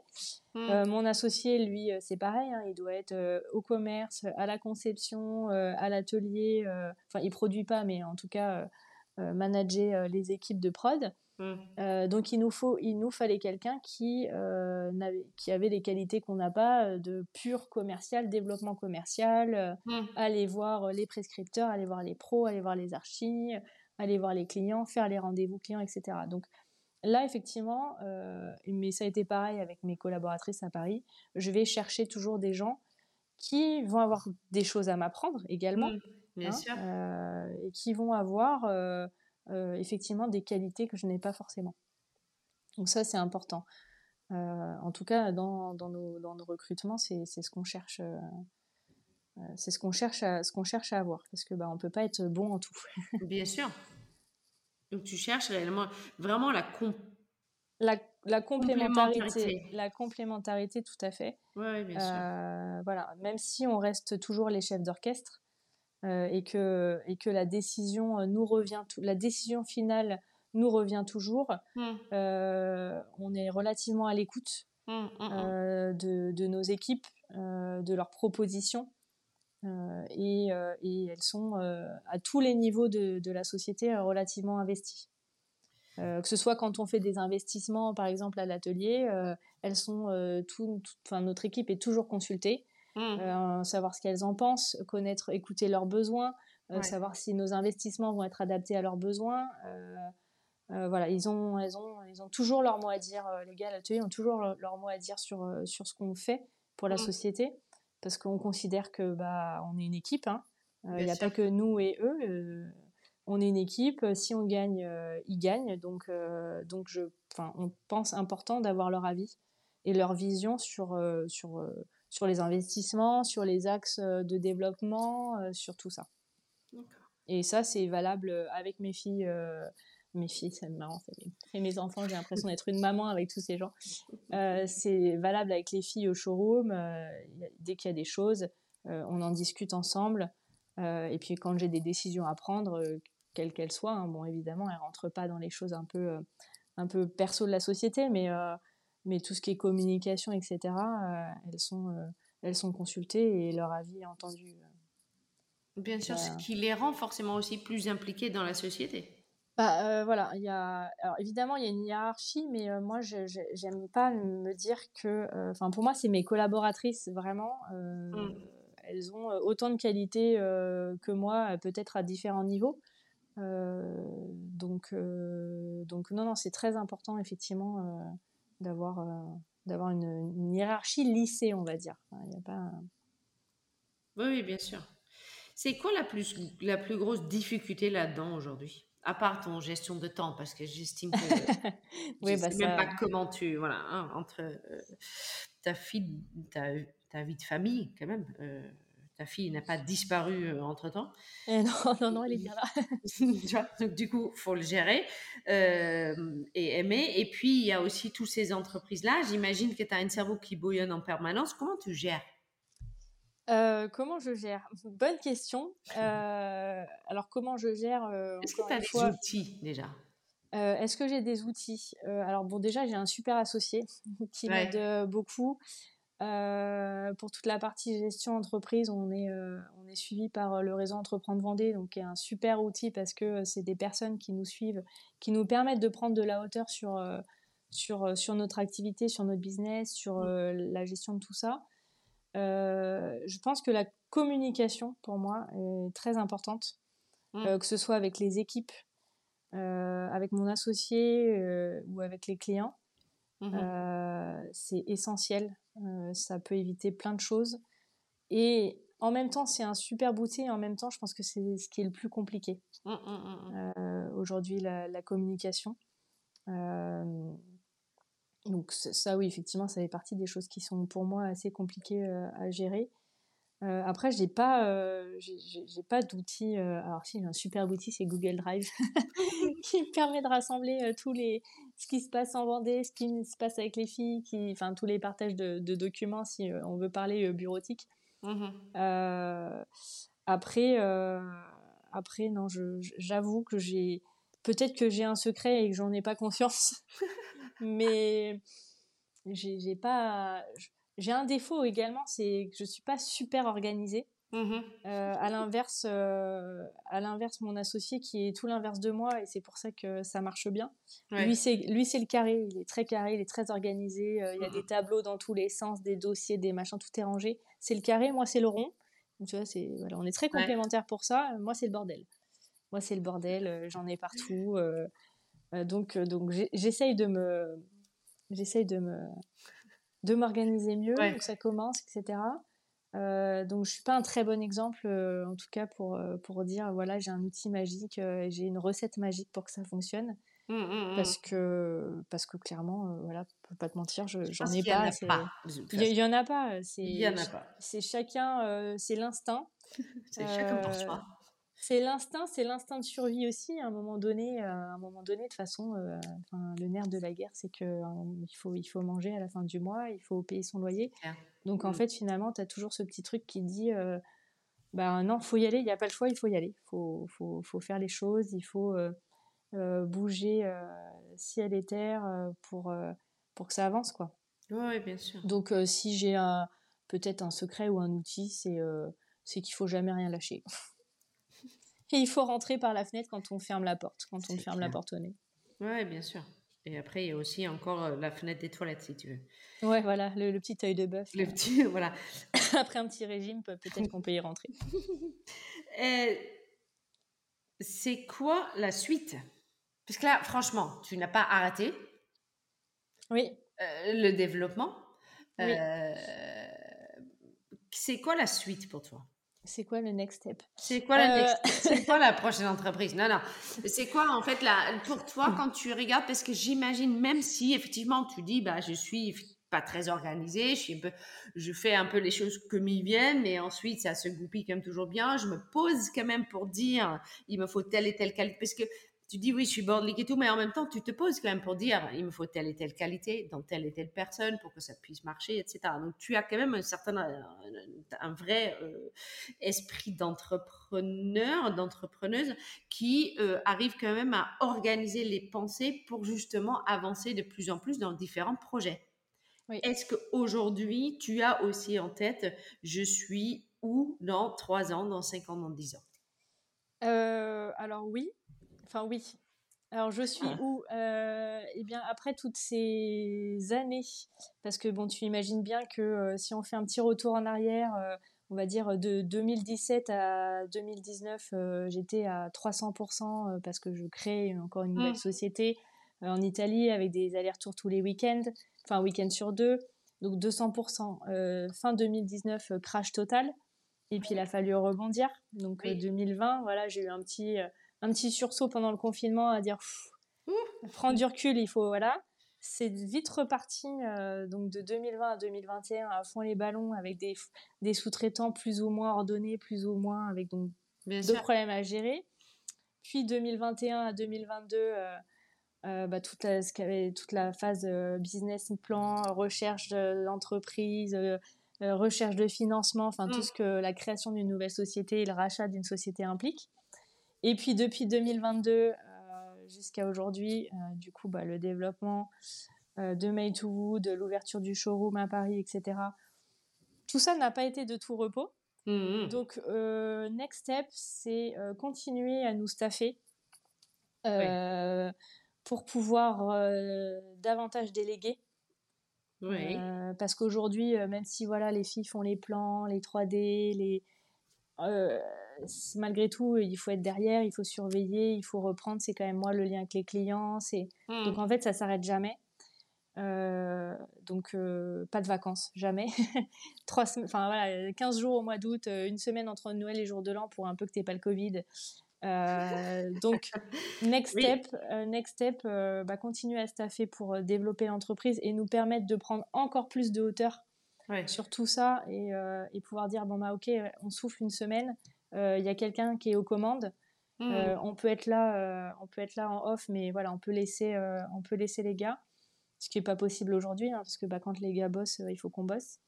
Mmh. mon associé, lui, c'est pareil, hein, il doit être au commerce, à la conception, à l'atelier. Enfin, il produit pas, mais en tout cas, manager les équipes de prod. Mmh. Euh, donc il nous faut, il nous fallait quelqu'un qui euh, qui avait les qualités qu'on n'a pas euh, de pur commercial, développement commercial, mmh. aller voir les prescripteurs, aller voir les pros, aller voir les archis, aller voir les clients, faire les rendez-vous clients, etc. Donc là effectivement, mais ça a été pareil avec mes collaboratrices à Paris, je vais chercher toujours des gens qui vont avoir des choses à m'apprendre également, mmh. Bien hein, sûr. et qui vont avoir euh, effectivement des qualités que je n'ai pas forcément. Donc ça, c'est important. Euh, en tout cas, dans, dans, nos, dans nos, recrutements, c'est ce qu'on cherche. Euh, c'est ce qu'on cherche à ce qu'on cherche à avoir parce que bah on peut pas être bon en tout. Bien sûr. Donc tu cherches réellement vraiment la la, la complémentarité, la complémentarité tout à fait. Oui, bien sûr. voilà, même si on reste toujours les chefs d'orchestre, euh, et, que, et que la décision euh, nous revient, la décision finale nous revient toujours. Mmh. Euh, on est relativement à l'écoute mmh, mmh, de, de, nos équipes, de leurs propositions. Et, et, elles sont à tous les niveaux de, de la société relativement investies. Euh, que ce soit quand on fait des investissements, par exemple à l'atelier, euh, elles sont tout, enfin notre équipe est toujours consultée Mmh. Euh, savoir ce qu'elles en pensent, connaître, écouter leurs besoins, euh, savoir si nos investissements vont être adaptés à leurs besoins. Euh, voilà, ils ont, elles ont, ils ont toujours leur mot à dire. les gars à l'atelier ont toujours leur, mot à dire sur sur ce qu'on fait pour la mmh. société, parce qu'on considère que bah on est une équipe. Hein. Il n'y a pas que nous et eux. on est une équipe. Si on gagne, ils gagnent. Donc, donc je, enfin, on pense important d'avoir leur avis et leur vision sur sur sur les investissements, sur les axes euh, de développement, euh, sur tout ça. Et ça, c'est valable euh, avec mes filles. Mes filles, c'est marrant, et mes enfants, j'ai l'impression d'être une maman avec tous ces gens. c'est valable avec les filles au showroom. dès qu'il y a des choses, on en discute ensemble. et puis quand j'ai des décisions à prendre, quelles qu'elles soient, hein, bon évidemment, elles rentrent pas dans les choses un peu, un peu perso de la société, mais mais tout ce qui est communication, etc., euh, elles, sont, euh, elles sont consultées et leur avis est entendu. Bien sûr, ce qui les rend forcément aussi plus impliquées dans la société. Bah, euh, voilà, il y a, alors évidemment, il y a une hiérarchie, mais moi, je j'aime pas me dire que, enfin, pour moi, c'est mes collaboratrices vraiment. Mmh. Elles ont autant de qualités que moi, peut-être à différents niveaux. donc, donc non, non, c'est très important effectivement d'avoir euh, d'avoir une, hiérarchie lycée, on va dire. Il y a pas... Oui, bien sûr. C'est quoi la plus, la plus grosse difficulté là-dedans aujourd'hui? À part ton gestion de temps, parce que j'estime que oui, je bah sais même pas comment tu voilà hein, entre euh, ta fille, ta, ta, vie de famille quand même. Euh, ta fille n'a pas disparu euh, entre temps. Eh non, non, non, elle est bien là. donc du coup, faut le gérer et aimer. Et puis il y a aussi toutes ces entreprises là. J'imagine que tu as un cerveau qui bouillonne en permanence. Comment tu gères euh, comment je gère? Bonne question. Euh, alors, comment je gère euh, Est-ce que tu as des outils déjà? Est-ce que j'ai des outils? Alors, bon, déjà, j'ai un super associé qui m'aide beaucoup. pour toute la partie gestion entreprise, on est, on est suivi par le réseau Entreprendre Vendée, donc qui est un super outil parce que c'est des personnes qui nous suivent, qui nous permettent de prendre de la hauteur sur, sur, sur notre activité, sur notre business, sur mmh. la gestion de tout ça. Euh, je pense que la communication, pour moi, est très importante, mmh. euh, que ce soit avec les équipes, euh, avec mon associé ou avec les clients. Mmh. c'est essentiel. ça peut éviter plein de choses. Et en même temps, c'est un super outil. Et en même temps, je pense que c'est ce qui est le plus compliqué mmh, aujourd'hui, la, la, communication. Donc ça, oui, effectivement, ça fait partie des choses qui sont pour moi assez compliquées euh, à gérer. Euh, après, j'ai pas, euh, j'ai pas d'outils. alors si, j'ai un super outil, c'est Google Drive, qui me permet de rassembler tous les, ce qui se passe en Vendée, ce qui se passe avec les filles, qui, enfin tous les partages de, documents si on veut parler bureautique. Mmh après, après, non, j'avoue que j'ai, peut-être que j'ai un secret et que j'en ai pas conscience mais j'ai pas. J'ai un défaut également, c'est que je suis pas super organisée. Mmh euh, à l'inverse, euh, à l'inverse, mon associé qui est tout l'inverse de moi et c'est pour ça que ça marche bien. Lui, c'est lui, c'est le carré. Il est très carré, il est très organisé. Euh, il y a des mmh tableaux dans tous les sens, des dossiers, des machins, tout est rangé. C'est le carré, moi c'est le rond. Donc, tu vois, c'est voilà, on est très complémentaires pour ça. Moi, c'est le bordel. Moi, c'est le bordel. J'en ai partout. Euh, donc, euh, donc j'essaye de me, j'essaye de me, de m'organiser mieux. Donc ça commence, etc. Euh, donc je suis pas un très bon exemple, en tout cas pour pour dire voilà j'ai un outil magique, j'ai une recette magique pour que ça fonctionne. Mmh, mmh, mmh. Parce que parce que clairement voilà peux pas te mentir j'en ai pas. Il y, en a pas. C'est chacun c'est l'instinct. c'est chacun pour soi c'est l'instinct, c'est l'instinct de survie aussi. À un moment donné, euh, à un moment donné, de façon, euh, le nerf de la guerre, c'est que euh, il faut, il faut manger à la fin du mois, il faut payer son loyer. Donc en mm. fait, finalement, tu as toujours ce petit truc qui dit, bah non, faut y aller, il n'y a pas le choix, il faut y aller, faut, faut, faut faire les choses, il faut bouger ciel et terre pour pour que ça avance, quoi. Oui, bien sûr. Donc si j'ai peut-être un secret ou un outil, c'est c'est qu'il faut jamais rien lâcher. Et il faut rentrer par la fenêtre quand on ferme la porte, quand on ferme la porte au nez. Oui, bien sûr. Et après, il y a aussi encore euh, la fenêtre des toilettes, si tu veux. Ouais, voilà, le, petit œil de bœuf. Le petit, voilà. après un petit régime, peut-être qu'on peut y rentrer. c'est quoi la suite? Parce que là, franchement, tu n'as pas arrêté? Oui. Euh, le développement? Oui. Euh, c'est quoi la suite pour toi? C'est quoi le next step? C'est quoi, la euh. C'est quoi la prochaine entreprise? Non, non. C'est quoi en fait là pour toi quand tu regardes Parce que j'imagine même si effectivement tu dis bah je suis pas très organisée, je suis un peu, je fais un peu les choses comme ils viennent, mais ensuite ça se goupille quand même toujours bien. Je me pose quand même pour dire il me faut telle et telle qualité parce que tu dis oui, je suis bordelique et tout, mais en même temps, tu te poses quand même pour dire il me faut telle et telle qualité dans telle et telle personne pour que ça puisse marcher, etc. Donc tu as quand même un certain, un, vrai euh, esprit d'entrepreneur, d'entrepreneuse qui euh, arrive quand même à organiser les pensées pour justement avancer de plus en plus dans différents projets. Est-ce qu'aujourd'hui, tu as aussi en tête, je suis où dans 3 ans, dans 5 ans, dans 10 ans? Euh, Alors oui, Enfin oui. Alors je suis où euh, Eh bien après toutes ces années, parce que bon tu imagines bien que euh, si on fait un petit retour en arrière, euh, on va dire de 2017 à 2019, j'étais à 300% parce que je crée encore une nouvelle mmh. société en Italie avec des allers-retours tous les week-ends, enfin un week-end sur deux, donc 200%. fin 2019, crash total. Et puis il a fallu rebondir. Donc 2020, voilà, j'ai eu un petit un petit sursaut pendant le confinement à dire prendre du recul, il faut voilà. C'est vite reparti donc de 2020 à 2021 à fond les ballons avec des, des sous-traitants plus ou moins ordonnés, plus ou moins avec donc deux problèmes à gérer. Puis 2021 à 2022, euh, euh, bah, toute, la, toute la phase euh, business plan, recherche d'entreprise, recherche de financement, enfin tout mm. ce que la création d'une nouvelle société et le rachat d'une société implique. Et puis depuis 2022 jusqu'à aujourd'hui, du coup, bah, le développement de May to Wood, l'ouverture du showroom à Paris, etc. Tout ça n'a pas été de tout repos. Mmh. Donc, euh, next step, c'est euh, continuer à nous staffer euh, pour pouvoir davantage déléguer. Oui. parce qu'aujourd'hui, même si voilà, les filles font les plans, les 3D, les, malgré tout, il faut être derrière, il faut surveiller, il faut reprendre. C'est quand même moi le lien avec les clients. C'est mmh. donc en fait, ça s'arrête jamais. Euh, donc euh, pas de vacances, jamais. Trois enfin voilà, 15 jours au mois d'août, euh, une semaine entre Noël et jour de l'an pour un peu que t'aies pas le Covid. donc next step, next step, bah, continuer à staffer pour développer l'entreprise et nous permettre de prendre encore plus de hauteur sur tout ça et, et, pouvoir dire bon bah ok, on souffle une semaine, il y a quelqu'un qui est aux commandes. Mmh. on peut être là, on peut être là en off, mais voilà, on peut laisser, on peut laisser les gars ce qui n'est pas possible aujourd'hui, hein, parce que bah, quand les gars bossent, euh, il faut qu'on bosse.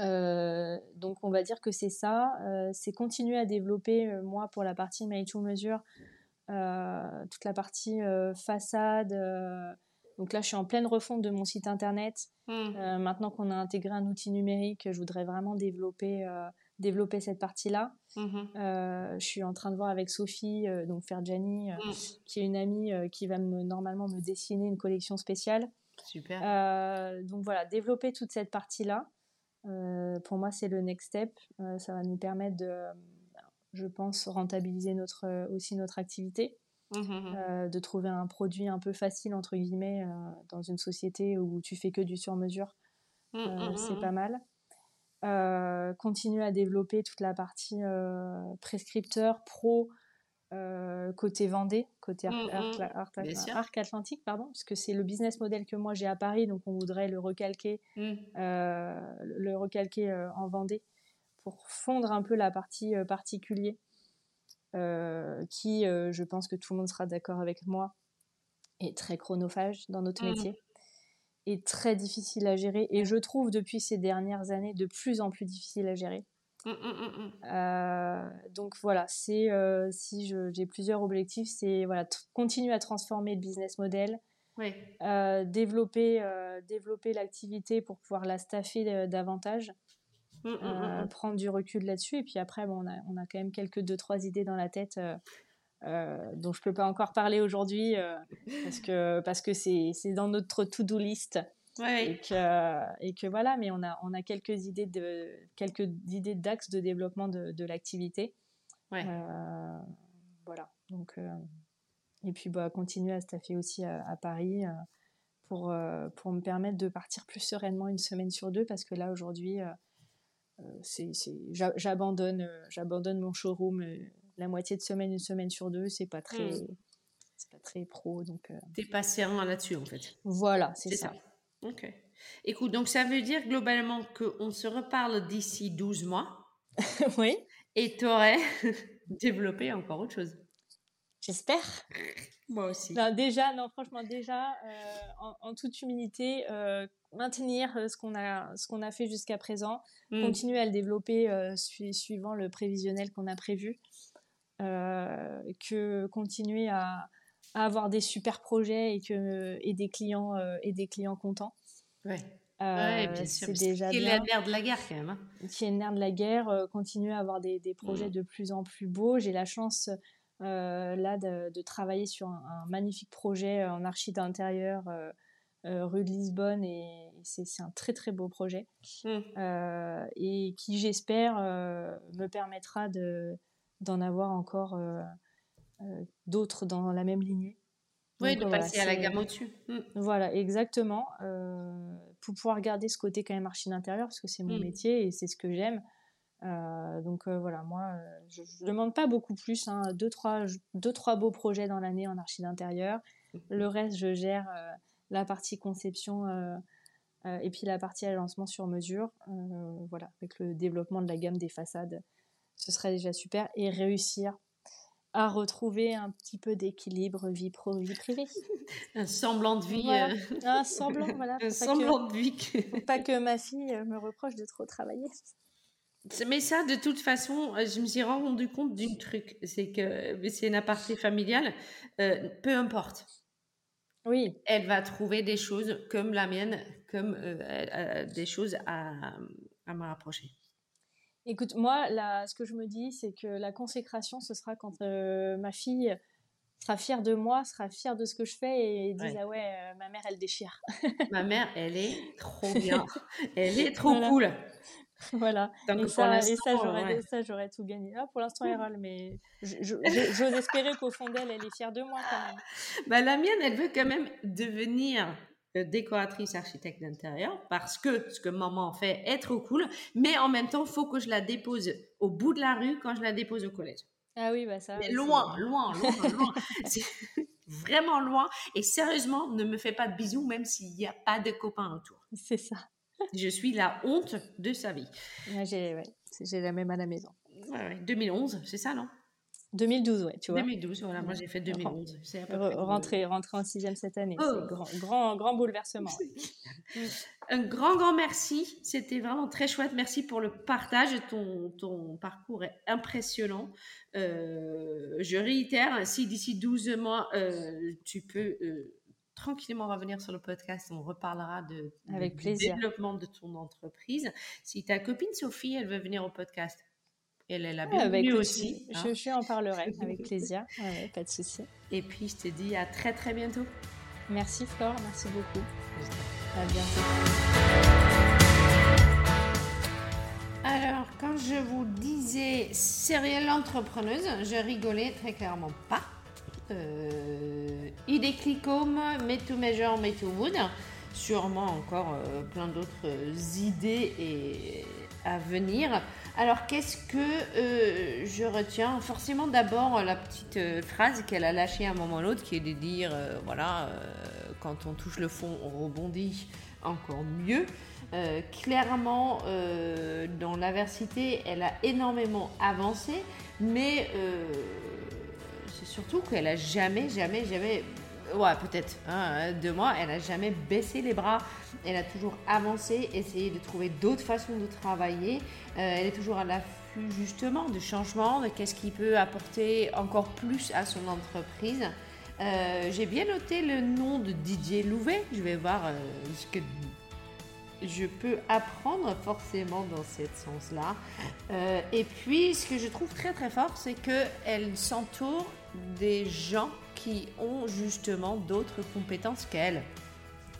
Euh, donc on va dire que c'est ça, euh, c'est continuer à développer, moi pour la partie Made to Mesure, toute la partie façade. Donc là je suis en pleine refonte de mon site internet. Mmh. maintenant qu'on a intégré un outil numérique, je voudrais vraiment développer développer cette partie-là. Mhm. Euh, je suis en train de voir avec Sophie, euh, donc Ferjani, euh, mm. qui est une amie qui va me, normalement me dessiner une collection spéciale. Super. donc voilà, développer toute cette partie-là, pour moi, c'est le next step. ça va nous permettre de, je pense, rentabiliser notre, aussi notre activité. Mhm. de trouver un produit un peu facile entre guillemets dans une société où tu fais que du sur-mesure, mm, mm, c'est pas mal. Euh, continuer à développer toute la partie euh, prescripteur, pro, euh, côté Vendée, côté mmh, mmh. Arc, Atlantique, pardon, puisque c'est le business model que moi j'ai à Paris, donc on voudrait le recalquer, mmh. le recalquer en Vendée pour fondre un peu la partie particulier, qui, je pense que tout le monde sera d'accord avec moi, est très chronophage dans notre métier est très difficile à gérer et je trouve depuis ces dernières années de plus en plus difficile à gérer. Mmh, mmh, mmh, euh, donc voilà, c'est euh, si j'ai plusieurs objectifs, c'est voilà continuer à transformer le business model, euh, développer développer l'activité pour pouvoir la staffer davantage, prendre du recul là-dessus. Et puis après bon, on a on a quand même quelques deux trois idées dans la tête euh, dont je peux pas encore parler aujourd'hui euh, parce que parce que c'est dans notre to-do list. Et que et que voilà mais on a on a quelques idées de quelques idées d'axes de développement de, de l'activité. Euh, voilà. Donc et puis bah continuer à staffer aussi à, Paris pour pour me permettre de partir plus sereinement une semaine sur deux parce que là aujourd'hui c'est j'abandonne j'abandonne mon showroom la moitié de semaine, une semaine sur deux, c'est pas très, hmm. c'est pas très pro. Donc, euh... t'es pas serein là-dessus en fait. Voilà, c'est ça. Ok. Écoute, donc ça veut dire globalement qu'on se reparle d'ici 12 mois. oui. Et tu aurais développé encore autre chose. J'espère. Moi aussi. déjà, non, franchement, déjà, euh, en, toute humilité, euh, maintenir euh, ce qu'on a, ce qu'on a fait jusqu'à présent, hmm. continuer à le développer suivant le prévisionnel qu'on a prévu. Euh, que continuer à, avoir des super projets et que et des clients euh, et des clients contents. Ouais. Euh, bien sûr. C'est déjà qui est le nerf de la guerre quand même. Hein. Qui est le nerf de la guerre. continuer à avoir des, des projets mm. de plus en plus beaux. J'ai la chance là de, de, travailler sur un, magnifique projet en archi d'intérieur rue de Lisbonne et, c'est un très très beau projet mm. et qui j'espère me permettra de d'en avoir encore euh, euh, d'autres dans la même lignée. Oui, de passer à la gamme au-dessus. Mm. Voilà, exactement. Euh, pour pouvoir garder ce côté quand même archi d'intérieur, parce que c'est mon mm. métier et c'est ce que j'aime. Donc voilà, moi, je ne demande pas beaucoup plus. Hein, deux, trois, deux, trois beaux projets dans l'année en archi d'intérieur. Le reste, je gère la partie conception et puis la partie agencement sur mesure. voilà, avec le développement de la gamme des façades, ce serait déjà super. Et réussir à retrouver un petit peu d'équilibre vie pro vie privée. un semblant de vie. Euh. Un semblant, voilà. un semblant de vie. pas que ma fille euh, me reproche de trop travailler. Mais ça, de toute façon, euh, je me suis rendu compte d'un truc, c'est que c'est une aparté familiale, peu importe. Oui. Elle va trouver des choses comme la mienne, comme des choses à, à me rapprocher. Écoute, moi, là, ce que je me dis, c'est que la consécration, ce sera quand euh, ma fille sera fière de moi, sera fière de ce que je fais et dise ah ouais, euh, ma mère, elle déchire. ma mère, elle est trop bien. elle est trop cool. Voilà. et ça, ça j'aurais tout gagné. Ah, pour l'instant, elle râle, mais j'ose espérer qu'au fond d'elle, elle est fière de moi quand même. Bah, la mienne, elle veut quand même devenir décoratrice architecte d'intérieur parce que ce que maman fait est trop cool, mais en même temps, il faut que je la dépose au bout de la rue quand je la dépose au collège. Ah oui, bah ça. Mais loin, loin, loin, loin. vraiment loin. Et sérieusement, ne me fais pas de bisous même s'il n'y a pas de copains autour. C'est ça. Je suis la honte de sa vie. j'ai la même à la maison. 2011, c'est ça, non? 2012, ouais, tu vois. 2012, voilà, moi j'ai fait 2011. C'est rentrer, rentrer en sixième cette année. Oh. Grand, grand, grand bouleversement. Un grand, grand merci. C'était vraiment très chouette. Merci pour le partage. Ton, ton parcours est impressionnant. Euh, je réitère, si d'ici 12 mois, euh, tu peux euh, tranquillement revenir sur le podcast, on reparlera de, Avec du plaisir. développement de ton entreprise. Si ta copine Sophie, elle veut venir au podcast, elle est la bienvenue aussi. Je, hein. je, en parlerai avec plaisir. pas de souci. Et puis, je te dis à très très bientôt. Merci Flore, merci beaucoup. À bientôt. Alors, quand je vous disais serial entrepreneuse, je rigolais très clairement pas. Euh, idée Clicom, Made to Measure, Made to Wood. Sûrement encore euh, plein d'autres idées et à venir. Alors, qu'est-ce que euh, je retiens? Forcément, d'abord, la petite euh, phrase qu'elle a lâchée à un moment ou l'autre, qui est de dire, euh, voilà, quand on touche le fond, on rebondit encore mieux. clairement, dans l'aversité, elle a énormément avancé, mais surtout qu'elle a jamais, jamais, jamais ouais, peut-être hein, deux mois, elle n'a jamais baissé les bras. Elle a toujours avancé, essayé de trouver d'autres façons de travailler. Euh, elle est toujours à l'affût justement de changement, de qu'est-ce qui peut apporter encore plus à son entreprise. Euh, j'ai bien noté le nom de Didier Louvet. Je vais voir euh, ce que je peux apprendre forcément dans ce sens-là. et puis, ce que je trouve très très fort, c'est qu'elle s'entoure des gens qui ont justement d'autres compétences qu'elle.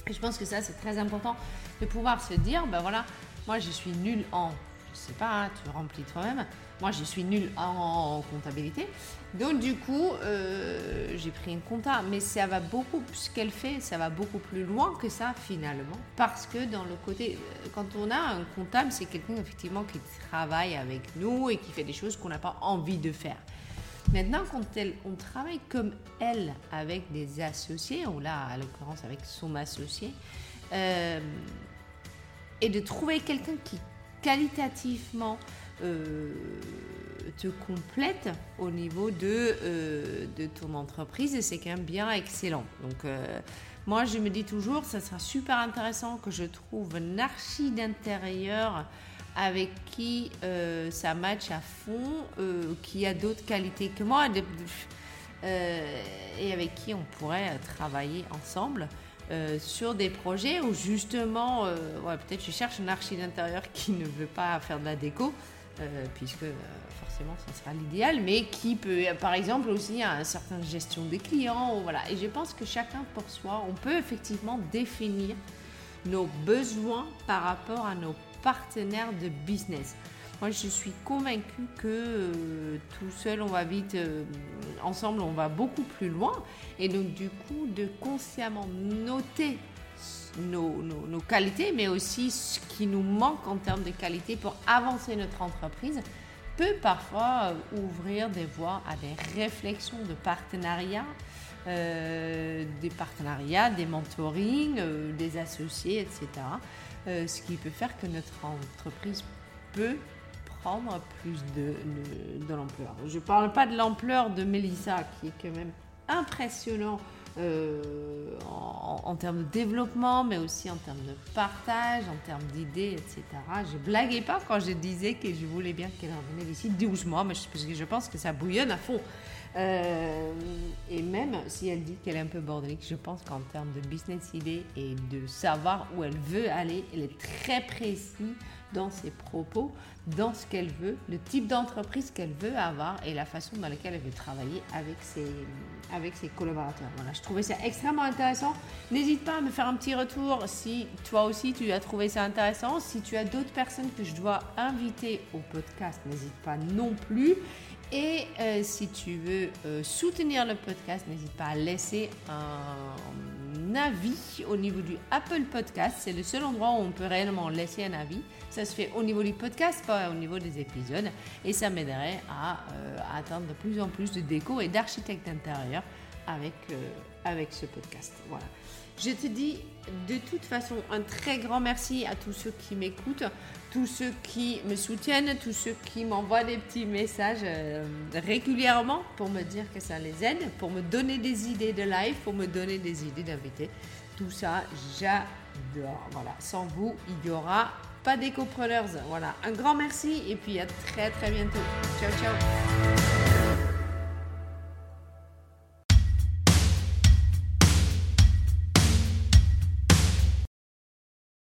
Et je pense que ça, c'est très important de pouvoir se dire, ben voilà, moi je suis nulle en, je sais pas, hein, tu remplis toi-même, moi je suis nulle en, comptabilité. Donc du coup, euh, j'ai pris une compta, mais ça va beaucoup, ce qu'elle fait, ça va beaucoup plus loin que ça finalement. Parce que dans le côté, euh, quand on a un comptable, c'est quelqu'un effectivement qui travaille avec nous et qui fait des choses qu'on n'a pas envie de faire. Maintenant, quand on travaille comme elle avec des associés, ou là, à l'occurrence avec son associé, euh, et de trouver quelqu'un qui qualitativement euh, te complète au niveau de, euh, de ton entreprise, c'est quand même bien excellent. Donc, moi, je me dis toujours, ça sera super intéressant que je trouve un archi d'intérieur avec qui euh, ça match à fond, euh, qui a d'autres qualités que moi, euh, et avec qui on pourrait travailler ensemble sur des projets où justement, ouais, peut-être je cherche un archi d'intérieur qui ne veut pas faire de la déco, puisque forcément ça sera l'idéal, mais qui peut, par exemple, aussi à une certaine gestion des clients, voilà. Et je pense que chacun pour soi, on peut effectivement définir nos besoins par rapport à nos partenaire de business. Moi, je suis convaincue que euh, tout seul, on va vite, euh, ensemble, on va beaucoup plus loin. Et donc, du coup, de consciemment noter nos, nos, qualités, mais aussi ce qui nous manque en termes de qualité pour avancer notre entreprise, peut parfois euh, ouvrir des voies à des réflexions de partenariat, euh, des partenariats, des mentorings, euh, des associés, etc. ce qui peut faire que notre entreprise peut prendre plus de, de, l'ampleur. Je ne parle pas de l'ampleur de Melissa, qui est quand même impressionnant euh, en, termes de développement, mais aussi en termes de partage, en termes d'idées, etc. Je blaguais pas quand je disais que je voulais bien qu'elle revienne ici 12 mois, mais parce que je pense que ça bouillonne à fond. Euh, et même si elle dit qu'elle est un peu bordélique, je pense qu'en termes de business idée et de savoir où elle veut aller, elle est très précise dans ses propos, dans ce qu'elle veut, le type d'entreprise qu'elle veut avoir et la façon dans laquelle elle veut travailler avec ses, avec ses collaborateurs. Voilà, je trouvais ça extrêmement intéressant. N'hésite pas à me faire un petit retour si toi aussi tu as trouvé ça intéressant. Si tu as d'autres personnes que je dois inviter au podcast, n'hésite pas non plus. Et euh, si tu veux euh, soutenir le podcast, n'hésite pas à laisser un avis au niveau du Apple Podcast. C'est le seul endroit où on peut réellement laisser un avis. Ça se fait au niveau du podcast, pas au niveau des épisodes. Et ça m'aiderait à, euh, atteindre de plus en plus de déco et d'architectes d'intérieur avec, avec ce podcast. Voilà. Je te dis de toute façon un très grand merci à tous ceux qui m'écoutent tous ceux qui me soutiennent, tous ceux qui m'envoient des petits messages euh, régulièrement pour me dire que ça les aide, pour me donner des idées de live, pour me donner des idées d'invités. Tout ça, j'adore. Voilà, sans vous, il n'y aura pas d'éco-preneurs. Voilà, un grand merci et puis à très très bientôt. Ciao, ciao.